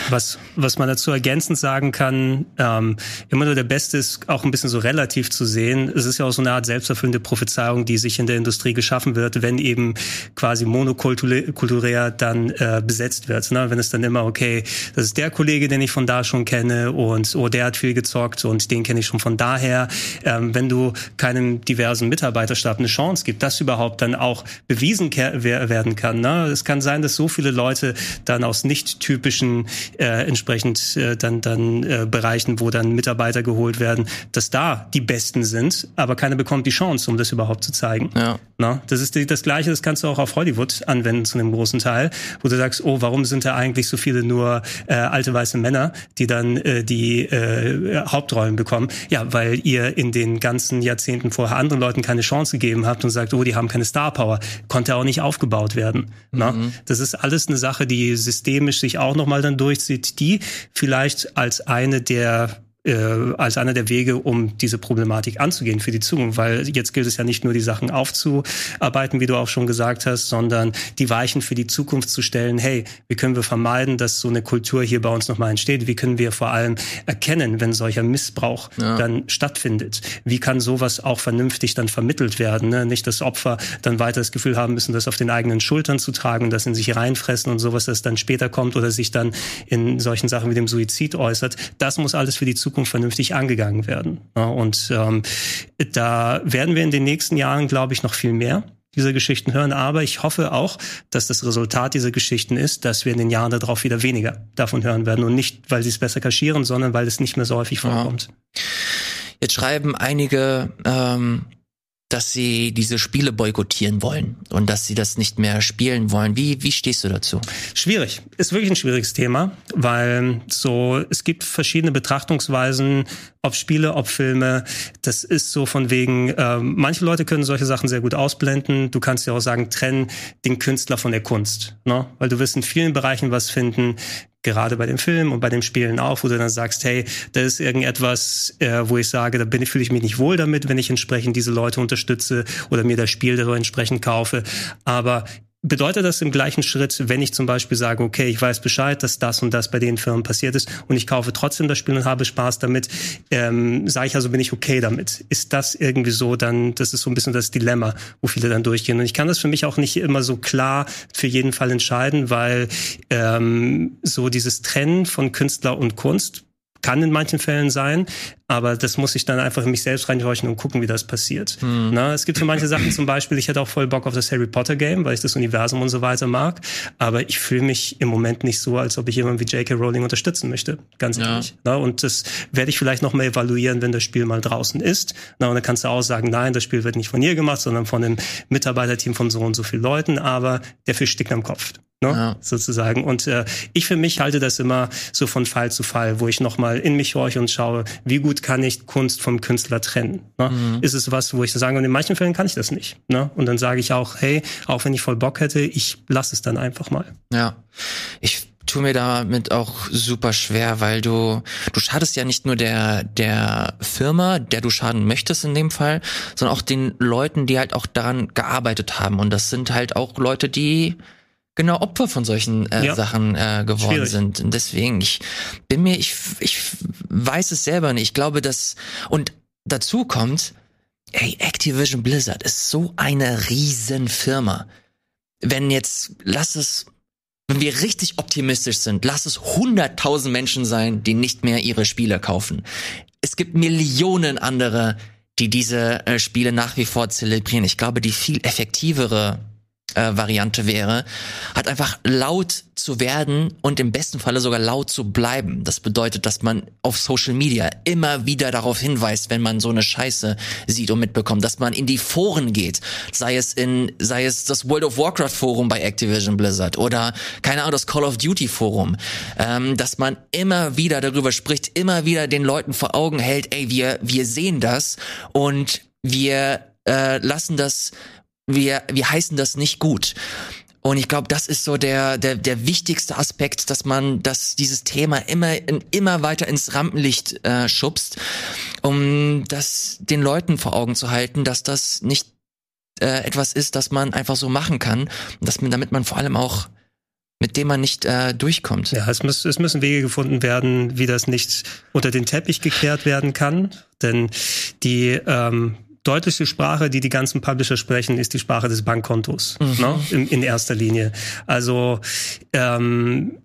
Was, was man dazu ergänzend sagen kann, ähm, immer nur der Beste ist auch ein bisschen so relativ zu sehen. Es ist ja auch so eine Art selbsterfüllende Prophezeiung, die sich in der Industrie geschaffen wird, wenn eben quasi monokulturär dann äh, besetzt wird. Ne? Wenn es dann immer, okay, das ist der Kollege, den ich von da schon kenne und oh, der hat viel gezockt und den kenne ich schon von daher. Ähm, wenn du keinem diversen Mitarbeiterstab eine Chance gibt, dass überhaupt dann auch bewiesen werden kann. Ne? Es kann sein, dass so viele Leute dann aus nicht typischen äh, entsprechend äh, dann dann äh, Bereichen, wo dann Mitarbeiter geholt werden, dass da die Besten sind, aber keiner bekommt die Chance, um das überhaupt zu zeigen. Ja. Na, das ist die, das Gleiche, das kannst du auch auf Hollywood anwenden zu einem großen Teil, wo du sagst, oh, warum sind da eigentlich so viele nur äh, alte weiße Männer, die dann äh, die äh, Hauptrollen bekommen? Ja, weil ihr in den ganzen Jahrzehnten vorher anderen Leuten keine Chance gegeben habt und sagt, oh, die haben keine Star Power, konnte auch nicht aufgebaut werden. Na? Mhm. Das ist alles eine Sache, die systemisch sich auch nochmal dann durch sieht die vielleicht als eine der äh, als einer der Wege, um diese Problematik anzugehen für die Zukunft. Weil jetzt gilt es ja nicht nur, die Sachen aufzuarbeiten, wie du auch schon gesagt hast, sondern die Weichen für die Zukunft zu stellen. Hey, wie können wir vermeiden, dass so eine Kultur hier bei uns nochmal entsteht? Wie können wir vor allem erkennen, wenn solcher Missbrauch ja. dann stattfindet? Wie kann sowas auch vernünftig dann vermittelt werden? Ne? Nicht, dass Opfer dann weiter das Gefühl haben müssen, das auf den eigenen Schultern zu tragen und das in sich reinfressen und sowas, das dann später kommt oder sich dann in solchen Sachen wie dem Suizid äußert. Das muss alles für die Zukunft Zukunft vernünftig angegangen werden. und ähm, da werden wir in den nächsten Jahren, glaube ich, noch viel mehr dieser Geschichten hören. Aber ich hoffe auch, dass das Resultat dieser Geschichten ist, dass wir in den Jahren darauf wieder weniger davon hören werden. Und nicht, weil sie es besser kaschieren, sondern weil es nicht mehr so häufig vorkommt. Ja. Jetzt schreiben einige ähm, dass sie diese Spiele boykottieren wollen und dass sie das nicht mehr spielen wollen. Wie, wie stehst du dazu? Schwierig. Ist wirklich ein schwieriges Thema, weil so, es gibt verschiedene Betrachtungsweisen, ob Spiele, ob Filme. Das ist so von wegen, äh, manche Leute können solche Sachen sehr gut ausblenden. Du kannst ja auch sagen, trennen den Künstler von der Kunst. Ne? Weil du wirst in vielen Bereichen was finden, gerade bei dem Film und bei dem Spielen auch, wo du dann sagst, hey, da ist irgendetwas, äh, wo ich sage, da bin fühle ich mich nicht wohl damit, wenn ich entsprechend diese Leute unterstütze oder mir das Spiel darüber entsprechend kaufe. Aber bedeutet das im gleichen Schritt, wenn ich zum Beispiel sage, okay, ich weiß Bescheid, dass das und das bei den Firmen passiert ist und ich kaufe trotzdem das Spiel und habe Spaß damit, ähm, sage ich also, bin ich okay damit. Ist das irgendwie so, dann, das ist so ein bisschen das Dilemma, wo viele dann durchgehen. Und ich kann das für mich auch nicht immer so klar für jeden Fall entscheiden, weil ähm, so dieses Trennen von Künstler und Kunst kann in manchen Fällen sein, aber das muss ich dann einfach in mich selbst reinhorchen und gucken, wie das passiert. Hm. Na, es gibt so manche Sachen zum Beispiel, ich hätte auch voll Bock auf das Harry Potter Game, weil ich das Universum und so weiter mag, aber ich fühle mich im Moment nicht so, als ob ich jemanden wie J.K. Rowling unterstützen möchte, ganz ja. ehrlich. Na, und das werde ich vielleicht noch mal evaluieren, wenn das Spiel mal draußen ist. Na, und dann kannst du auch sagen, nein, das Spiel wird nicht von ihr gemacht, sondern von einem Mitarbeiterteam von so und so vielen Leuten, aber der Fisch stickt am Kopf ne? ja. sozusagen. Und äh, ich für mich halte das immer so von Fall zu Fall, wo ich nochmal in mich horche und schaue, wie gut kann ich Kunst vom Künstler trennen. Ne? Mhm. Ist es was, wo ich sage, und in manchen Fällen kann ich das nicht. Ne? Und dann sage ich auch, hey, auch wenn ich voll Bock hätte, ich lasse es dann einfach mal. Ja, ich tue mir damit auch super schwer, weil du du schadest ja nicht nur der der Firma, der du schaden möchtest in dem Fall, sondern auch den Leuten, die halt auch daran gearbeitet haben und das sind halt auch Leute, die genau Opfer von solchen äh, ja. Sachen äh, geworden Schwierig. sind. Und deswegen, ich bin mir, ich, ich weiß es selber nicht. Ich glaube, dass, und dazu kommt, ey, Activision Blizzard ist so eine Riesenfirma. Wenn jetzt, lass es, wenn wir richtig optimistisch sind, lass es 100.000 Menschen sein, die nicht mehr ihre Spiele kaufen. Es gibt Millionen andere, die diese äh, Spiele nach wie vor zelebrieren. Ich glaube, die viel effektivere äh, Variante wäre, hat einfach laut zu werden und im besten Falle sogar laut zu bleiben. Das bedeutet, dass man auf Social Media immer wieder darauf hinweist, wenn man so eine Scheiße sieht und mitbekommt, dass man in die Foren geht, sei es in, sei es das World of Warcraft Forum bei Activision Blizzard oder keine Ahnung das Call of Duty Forum, ähm, dass man immer wieder darüber spricht, immer wieder den Leuten vor Augen hält, ey, wir wir sehen das und wir äh, lassen das wir, wir heißen das nicht gut. Und ich glaube, das ist so der, der, der wichtigste Aspekt, dass man, dass dieses Thema immer, immer weiter ins Rampenlicht äh, schubst, um das den Leuten vor Augen zu halten, dass das nicht äh, etwas ist, das man einfach so machen kann, dass man, damit man vor allem auch mit dem man nicht äh, durchkommt. Ja, es, muss, es müssen Wege gefunden werden, wie das nicht unter den Teppich gekehrt werden kann. Denn die ähm, deutlichste Sprache, die die ganzen Publisher sprechen, ist die Sprache des Bankkontos mhm. ne? in, in erster Linie. Also ähm,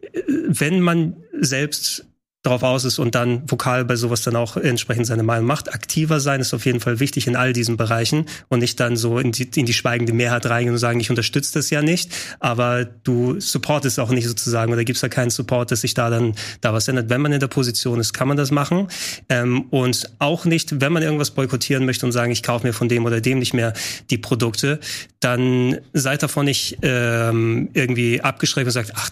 wenn man selbst darauf aus ist und dann vokal bei sowas dann auch entsprechend seine Meinung macht. Aktiver sein ist auf jeden Fall wichtig in all diesen Bereichen und nicht dann so in die, in die schweigende Mehrheit reingehen und sagen, ich unterstütze das ja nicht, aber du supportest auch nicht sozusagen oder gibst da keinen Support, dass sich da dann da was ändert. Wenn man in der Position ist, kann man das machen ähm, und auch nicht, wenn man irgendwas boykottieren möchte und sagen, ich kaufe mir von dem oder dem nicht mehr die Produkte, dann seid davon nicht ähm, irgendwie abgeschreckt und sagt, ach,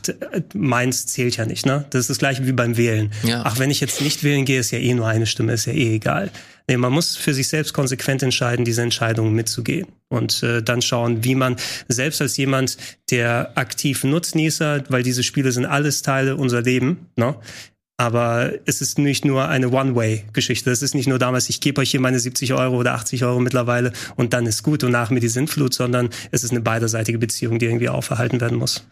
meins zählt ja nicht. Ne? Das ist das gleiche wie beim Wählen. Ja. Ach, wenn ich jetzt nicht wählen gehe, ist ja eh nur eine Stimme, ist ja eh egal. Nee, man muss für sich selbst konsequent entscheiden, diese Entscheidungen mitzugehen und äh, dann schauen, wie man selbst als jemand, der aktiv Nutznießer, weil diese Spiele sind alles Teile unser Leben, ne? Aber es ist nicht nur eine One-Way-Geschichte. Es ist nicht nur damals, ich gebe euch hier meine 70 Euro oder 80 Euro mittlerweile und dann ist gut und nach mir die Sintflut, sondern es ist eine beiderseitige Beziehung, die irgendwie aufgehalten werden muss.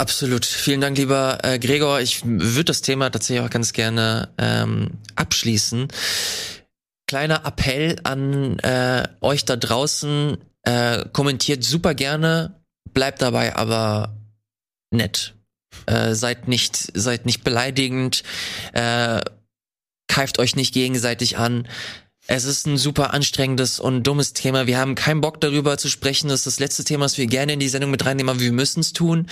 Absolut. Vielen Dank, lieber äh, Gregor. Ich würde das Thema tatsächlich auch ganz gerne ähm, abschließen. Kleiner Appell an äh, euch da draußen. Äh, kommentiert super gerne, bleibt dabei aber nett. Äh, seid nicht, seid nicht beleidigend, äh, keift euch nicht gegenseitig an. Es ist ein super anstrengendes und dummes Thema. Wir haben keinen Bock darüber zu sprechen. Das ist das letzte Thema, das wir gerne in die Sendung mit reinnehmen, aber wir müssen es tun.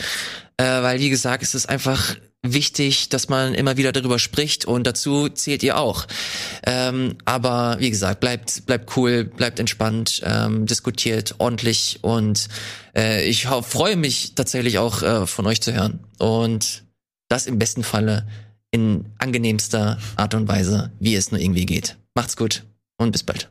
Äh, weil, wie gesagt, es ist einfach wichtig, dass man immer wieder darüber spricht und dazu zählt ihr auch. Ähm, aber wie gesagt, bleibt bleibt cool, bleibt entspannt, ähm, diskutiert ordentlich und äh, ich freue mich tatsächlich auch äh, von euch zu hören und das im besten Falle in angenehmster Art und Weise, wie es nur irgendwie geht. Macht's gut und bis bald.